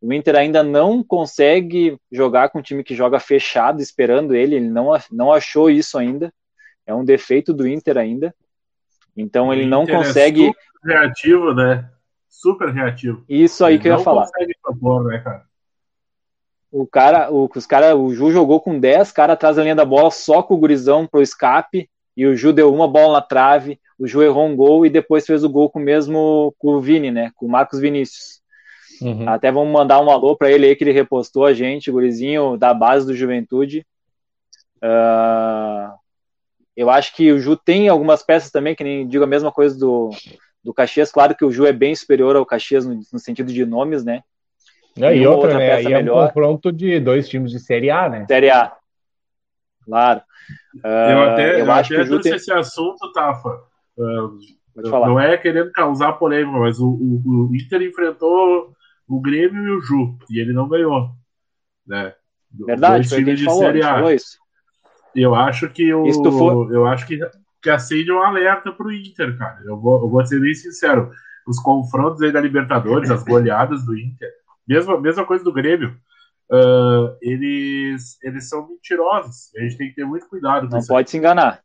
O Inter ainda não consegue jogar com um time que joga fechado, esperando ele. Ele não, não achou isso ainda. É um defeito do Inter ainda. Então ele não é consegue. É super reativo, né? Super reativo. Isso aí ele que eu ia falar. Consegue propor, né, cara? O cara, o, os cara, o Ju jogou com 10 caras atrás da linha da bola, só com o gurizão pro escape, e o Ju deu uma bola na trave, o Ju errou um gol e depois fez o gol com o mesmo com o Vini, né? Com o Marcos Vinícius. Uhum. Até vamos mandar um alô para ele aí que ele repostou a gente, gurizinho da base do Juventude. Uh, eu acho que o Ju tem algumas peças também, que nem digo a mesma coisa do, do Caxias. Claro que o Ju é bem superior ao Caxias no, no sentido de nomes, né? É, e outra, outra né? Aí é um confronto de dois times de Série A, né? Série A. Claro. Uh, eu até, eu, eu acho até que o Ju tem... esse assunto, Tafa. Não é querendo causar polêmica, mas o, o, o, Inter enfrentou o Grêmio e o Ju, e ele não ganhou. Né? Verdade, dois times de falou, Série A. Eu acho que o. For... Eu acho que, que acende um alerta pro Inter, cara. Eu vou, eu vou ser bem sincero. Os confrontos aí da Libertadores, as goleadas do Inter, mesma, mesma coisa do Grêmio. Uh, eles, eles são mentirosos. A gente tem que ter muito cuidado. Não pode aí. se enganar.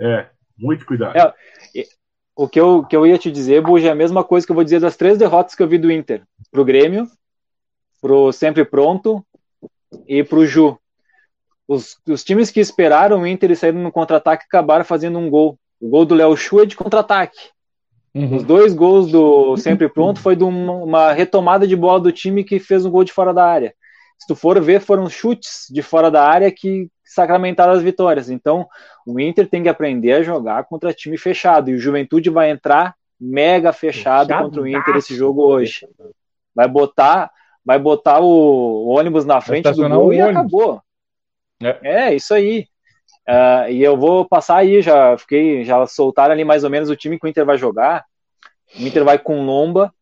É, muito cuidado. É, o que eu, que eu ia te dizer, Buja, é a mesma coisa que eu vou dizer das três derrotas que eu vi do Inter: pro Grêmio, pro Sempre Pronto e pro Ju os, os times que esperaram o Inter e saíram no contra-ataque acabaram fazendo um gol. O gol do Léo Chu é de contra-ataque. Uhum. Os dois gols do Sempre Pronto foi de uma, uma, retomada de bola do time que fez um gol de fora da área. Se tu for ver, foram chutes de fora da área que sacramentaram as vitórias. Então, o Inter tem que aprender a jogar contra time fechado. E o Juventude vai entrar mega fechado, contra o Inter esse jogo hoje. Vai botar, vai botar o, o ônibus na frente do gol e acabou. É, é isso aí. Uh, e eu vou passar aí, já fiquei, já soltaram ali mais ou menos o time que o Inter vai jogar. O Inter vai com Lomba,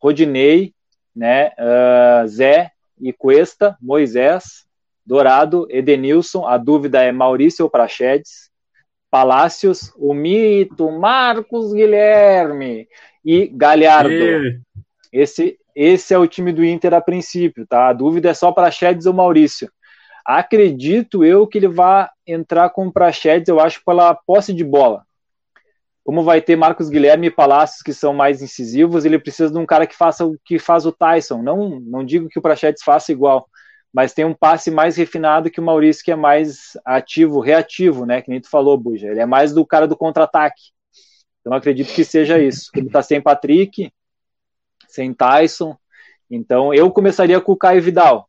Rodinei, né, uh, Zé e Cuesta, Moisés, Dourado, Edenilson, a dúvida é Maurício ou Prachedes, Palácios, o mito, Marcos Guilherme e Galhardo. E... Esse, esse é o time do Inter a princípio, tá? A dúvida é só Prachedes ou Maurício. Acredito eu que ele vai entrar com o Prachedes, eu acho, pela posse de bola. Como vai ter Marcos Guilherme e Palácios que são mais incisivos, ele precisa de um cara que faça o que faz o Tyson. Não, não digo que o Prachedes faça igual, mas tem um passe mais refinado que o Maurício, que é mais ativo, reativo, né? Que nem tu falou, Buja. Ele é mais do cara do contra-ataque. Então acredito que seja isso. Ele tá sem Patrick, sem Tyson. Então eu começaria com o Caio Vidal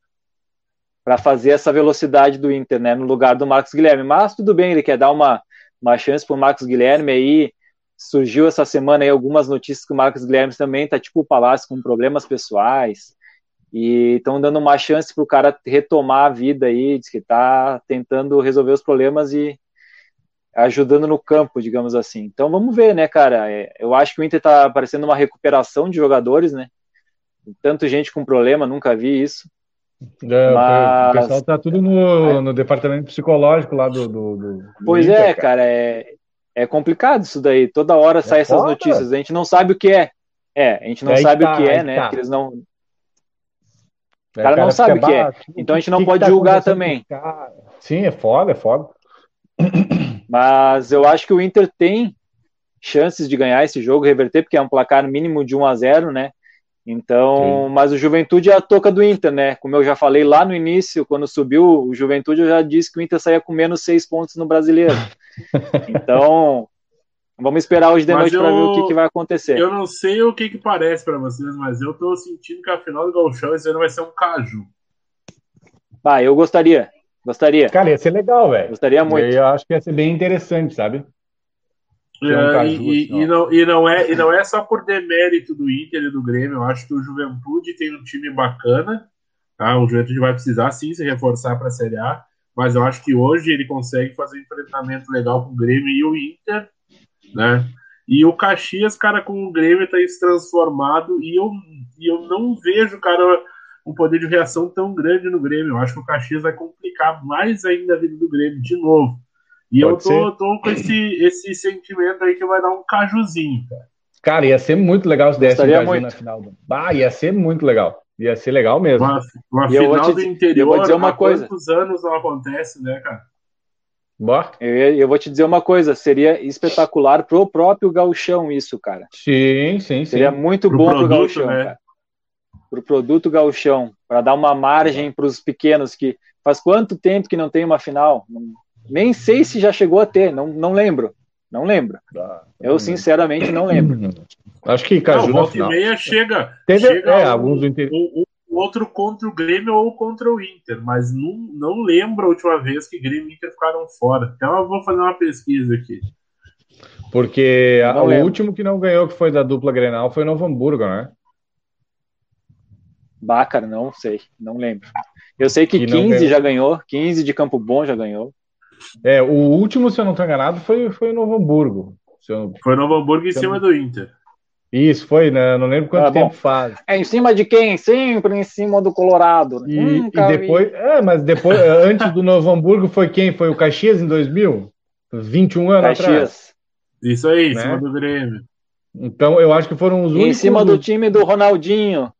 para fazer essa velocidade do Inter, né, no lugar do Marcos Guilherme. Mas tudo bem, ele quer dar uma, uma chance para o Marcos Guilherme aí. Surgiu essa semana aí algumas notícias que o Marcos Guilherme também tá tipo o Palácio com problemas pessoais e estão dando uma chance para o cara retomar a vida aí, diz que está tentando resolver os problemas e ajudando no campo, digamos assim. Então vamos ver, né, cara? É, eu acho que o Inter está parecendo uma recuperação de jogadores, né? Tanto gente com problema, nunca vi isso. É, Mas... O pessoal tá tudo no, no departamento psicológico lá do. do, do pois Inter, é, cara. cara, é, é complicado isso daí. Toda hora é sai essas notícias. A gente não sabe o que é. É, a gente não sabe tá, o que é, né? Tá. eles não. O cara, cara não sabe o que é. Então a gente não que pode que tá julgar também. Sim, é foda, é foda. Mas eu acho que o Inter tem chances de ganhar esse jogo, reverter, porque é um placar mínimo de 1 a 0 né? Então, Sim. mas o Juventude é a toca do Inter, né? Como eu já falei lá no início, quando subiu o Juventude, eu já disse que o Inter saía com menos seis pontos no brasileiro. Então, vamos esperar hoje de mas noite para ver o que, que, vai acontecer. Eu não sei o que, que parece para vocês, mas eu tô sentindo que a final do Gauchão esse ano vai ser um caju. Ah, eu gostaria. Gostaria. Cara, ia ser legal, velho. Gostaria muito. Eu acho que ia ser bem interessante, sabe? É, um caju, e, assim, e, não, e, não é, e não é só por demérito do Inter e do Grêmio. Eu acho que o Juventude tem um time bacana. Tá? O Juventude vai precisar sim se reforçar para a Série A. Mas eu acho que hoje ele consegue fazer um enfrentamento legal com o Grêmio e o Inter. Né? E o Caxias, cara, com o Grêmio está se transformado. E eu, e eu não vejo, cara, um poder de reação tão grande no Grêmio. Eu acho que o Caxias vai complicar mais ainda a vida do Grêmio de novo. E Pode eu tô, tô, com esse, esse sentimento aí que vai dar um cajuzinho, cara. Cara, ia ser muito legal se desse um caju muito. na final. Ah, ia ser muito legal. Ia ser legal mesmo. Uma, uma final te, do interior, eu vou dizer uma coisa. quantos anos não acontece, né, cara? Boa. Eu, eu, vou te dizer uma coisa, seria espetacular pro próprio gauchão isso, cara. Sim, sim, sim. Seria muito pro bom produto, pro gauchão, né? cara. Pro produto gauchão, para dar uma margem para os pequenos que faz quanto tempo que não tem uma final? Nem sei se já chegou a ter, não, não lembro. Não lembro. Ah, eu, sinceramente, não lembro. Acho que Caju não, volta e meia chega. Teve chega é, um, alguns inter... um, um, outro contra o Grêmio ou contra o Inter, mas não, não lembro a última vez que Grêmio e Inter ficaram fora. Então eu vou fazer uma pesquisa aqui. Porque a, o último que não ganhou, que foi da dupla Grenal, foi Novo Hamburgo, né? Bácara, não sei, não lembro. Eu sei que, que 15 já ganhou, 15 de Campo Bom já ganhou. É, o último, se eu não estou enganado, foi, foi Novo Hamburgo. Eu... Foi Novo Hamburgo em cima do Inter. Isso, foi, né? Não lembro quanto ah, tempo faz. É em cima de quem? Sempre em cima do Colorado. E, hum, e depois, é, mas depois, antes do Novo Hamburgo foi quem? Foi o Caxias em 2000? 21 anos Caxias. atrás. Isso aí, em né? cima do Grêmio. Então, eu acho que foram os únicos. Em cima do time do Ronaldinho.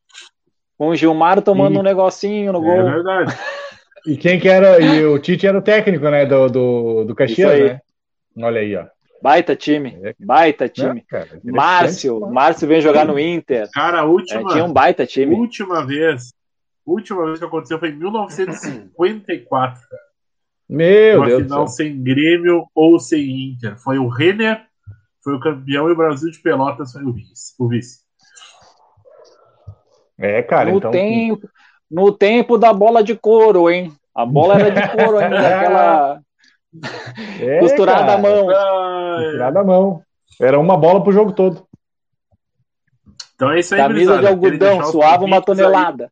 Com o Gilmar tomando e... um negocinho no é gol. É verdade. E quem que era? E o Tite era o técnico, né? Do, do, do Caxias, né? Olha aí, ó. Baita time, é, baita time. Cara, Márcio, Márcio vem jogar no Inter. Cara, a última. É, tinha um baita time. Última vez, última vez que aconteceu foi em 1954, cara. Meu Uma Deus. final sem Grêmio ou sem Inter. Foi o Renner, foi o campeão e o Brasil de Pelotas foi o vice. O vice. É, cara. No então... tempo, no tempo da bola de couro, hein? A bola era de couro ainda, aquela é, costurada à mão. Costurada à mão. Era uma bola pro jogo todo. Então é isso aí, Camisa brisada. de algodão, suava uma tonelada.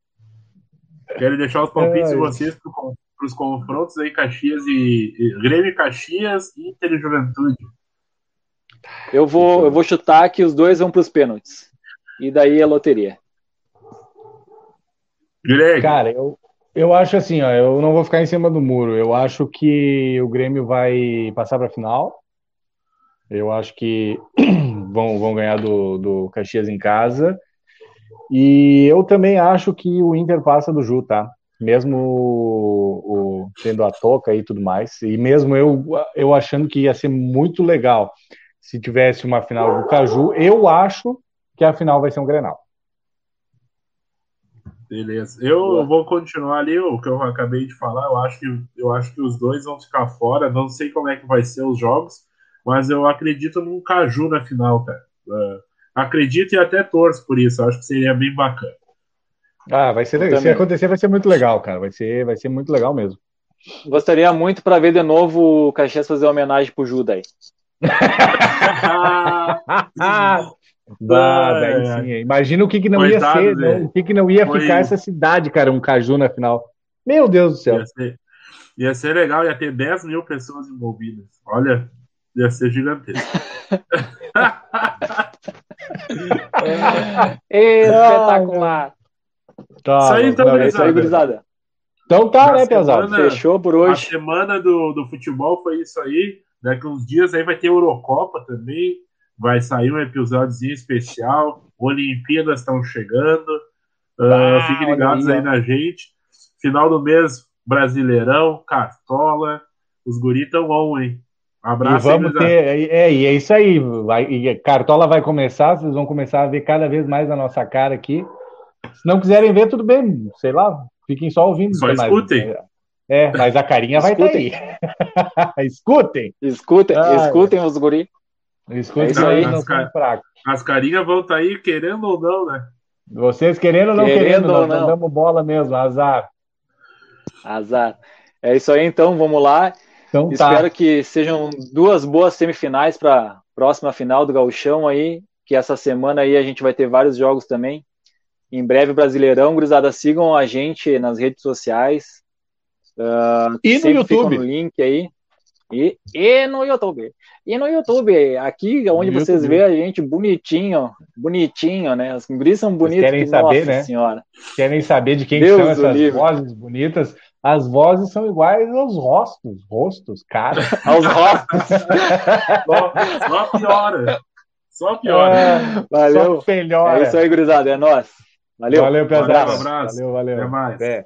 Aí. Quero deixar os palpites é, de vocês para os confrontos aí, Caxias e, e Grêmio Caxias e Inter e Juventude. Eu vou, eu vou chutar que os dois vão para os pênaltis. E daí é loteria. Greg. Cara, eu, eu acho assim, ó, eu não vou ficar em cima do muro. Eu acho que o Grêmio vai passar para a final. Eu acho que vão, vão ganhar do, do Caxias em casa. E eu também acho que o Inter passa do Ju, tá? Mesmo o, o, tendo a toca e tudo mais. E mesmo eu, eu achando que ia ser muito legal se tivesse uma final do Caju, eu acho que a final vai ser um Grenal. Beleza. Eu Boa. vou continuar ali o que eu acabei de falar. Eu acho, que, eu acho que os dois vão ficar fora. Não sei como é que vai ser os jogos, mas eu acredito num Caju na final, cara. Uh, acredito e até torço por isso. Eu acho que seria bem bacana. Ah, vai ser legal. Se acontecer, vai ser muito legal, cara. Vai ser, vai ser muito legal mesmo. Gostaria muito para ver de novo o Caxias fazer homenagem pro Juda aí. Bah, é, sim. Imagina o que, que não Coitado, ia ser, né? o que, que não ia Foi... ficar essa cidade, cara, um caju na final. Meu Deus do céu. Ia ser, ia ser legal, ia ter 10 mil pessoas envolvidas. Olha, ia ser gigantesco. Espetacular. Tá, isso aí, então, isso aí, gurizada. Então tá, né, pesado? Fechou por hoje. A semana do, do futebol foi isso aí. Daqui uns dias aí vai ter Eurocopa também vai sair um episódiozinho especial. Olimpíadas estão chegando. Uh, fiquem ligados aí na gente. Final do mês, Brasileirão, Cartola. Os guri estão on, hein? Abraço, e vamos ter, é, e é isso aí. Vai, e Cartola vai começar, vocês vão começar a ver cada vez mais a nossa cara aqui. Se não quiserem ver, tudo bem, sei lá, fiquem só ouvindo. Só escutem. Mais. É, mas a carinha vai estar aí. escutem. Escutem, ah, escutem os guri. Escutem é aí, as, car... as carinhas vão estar aí querendo ou não, né? Vocês querendo ou não querendo, querendo nós não. não damos bola mesmo, azar. Azar. É isso aí, então, vamos lá. Então, tá. Espero que sejam duas boas semifinais para a próxima final do Gauchão aí, que essa semana aí a gente vai ter vários jogos também. Em breve, Brasileirão, Cruzada, sigam a gente nas redes sociais. Uh, e no YouTube. no link aí. E, e no YouTube. E no YouTube, aqui onde no vocês vê a gente bonitinho, bonitinho, né? As guris são bonitas. Querem que, saber, nossa né? Senhora. Querem saber de quem Deus são essas livre. vozes bonitas as vozes são iguais aos rostos, rostos, cara. aos rostos. só, só piora. Só piora. É, valeu. Só melhora. É isso aí, gurizada. É nóis. Valeu. Valeu, pesado. Um abraço. Valeu, valeu. Até mais. Até.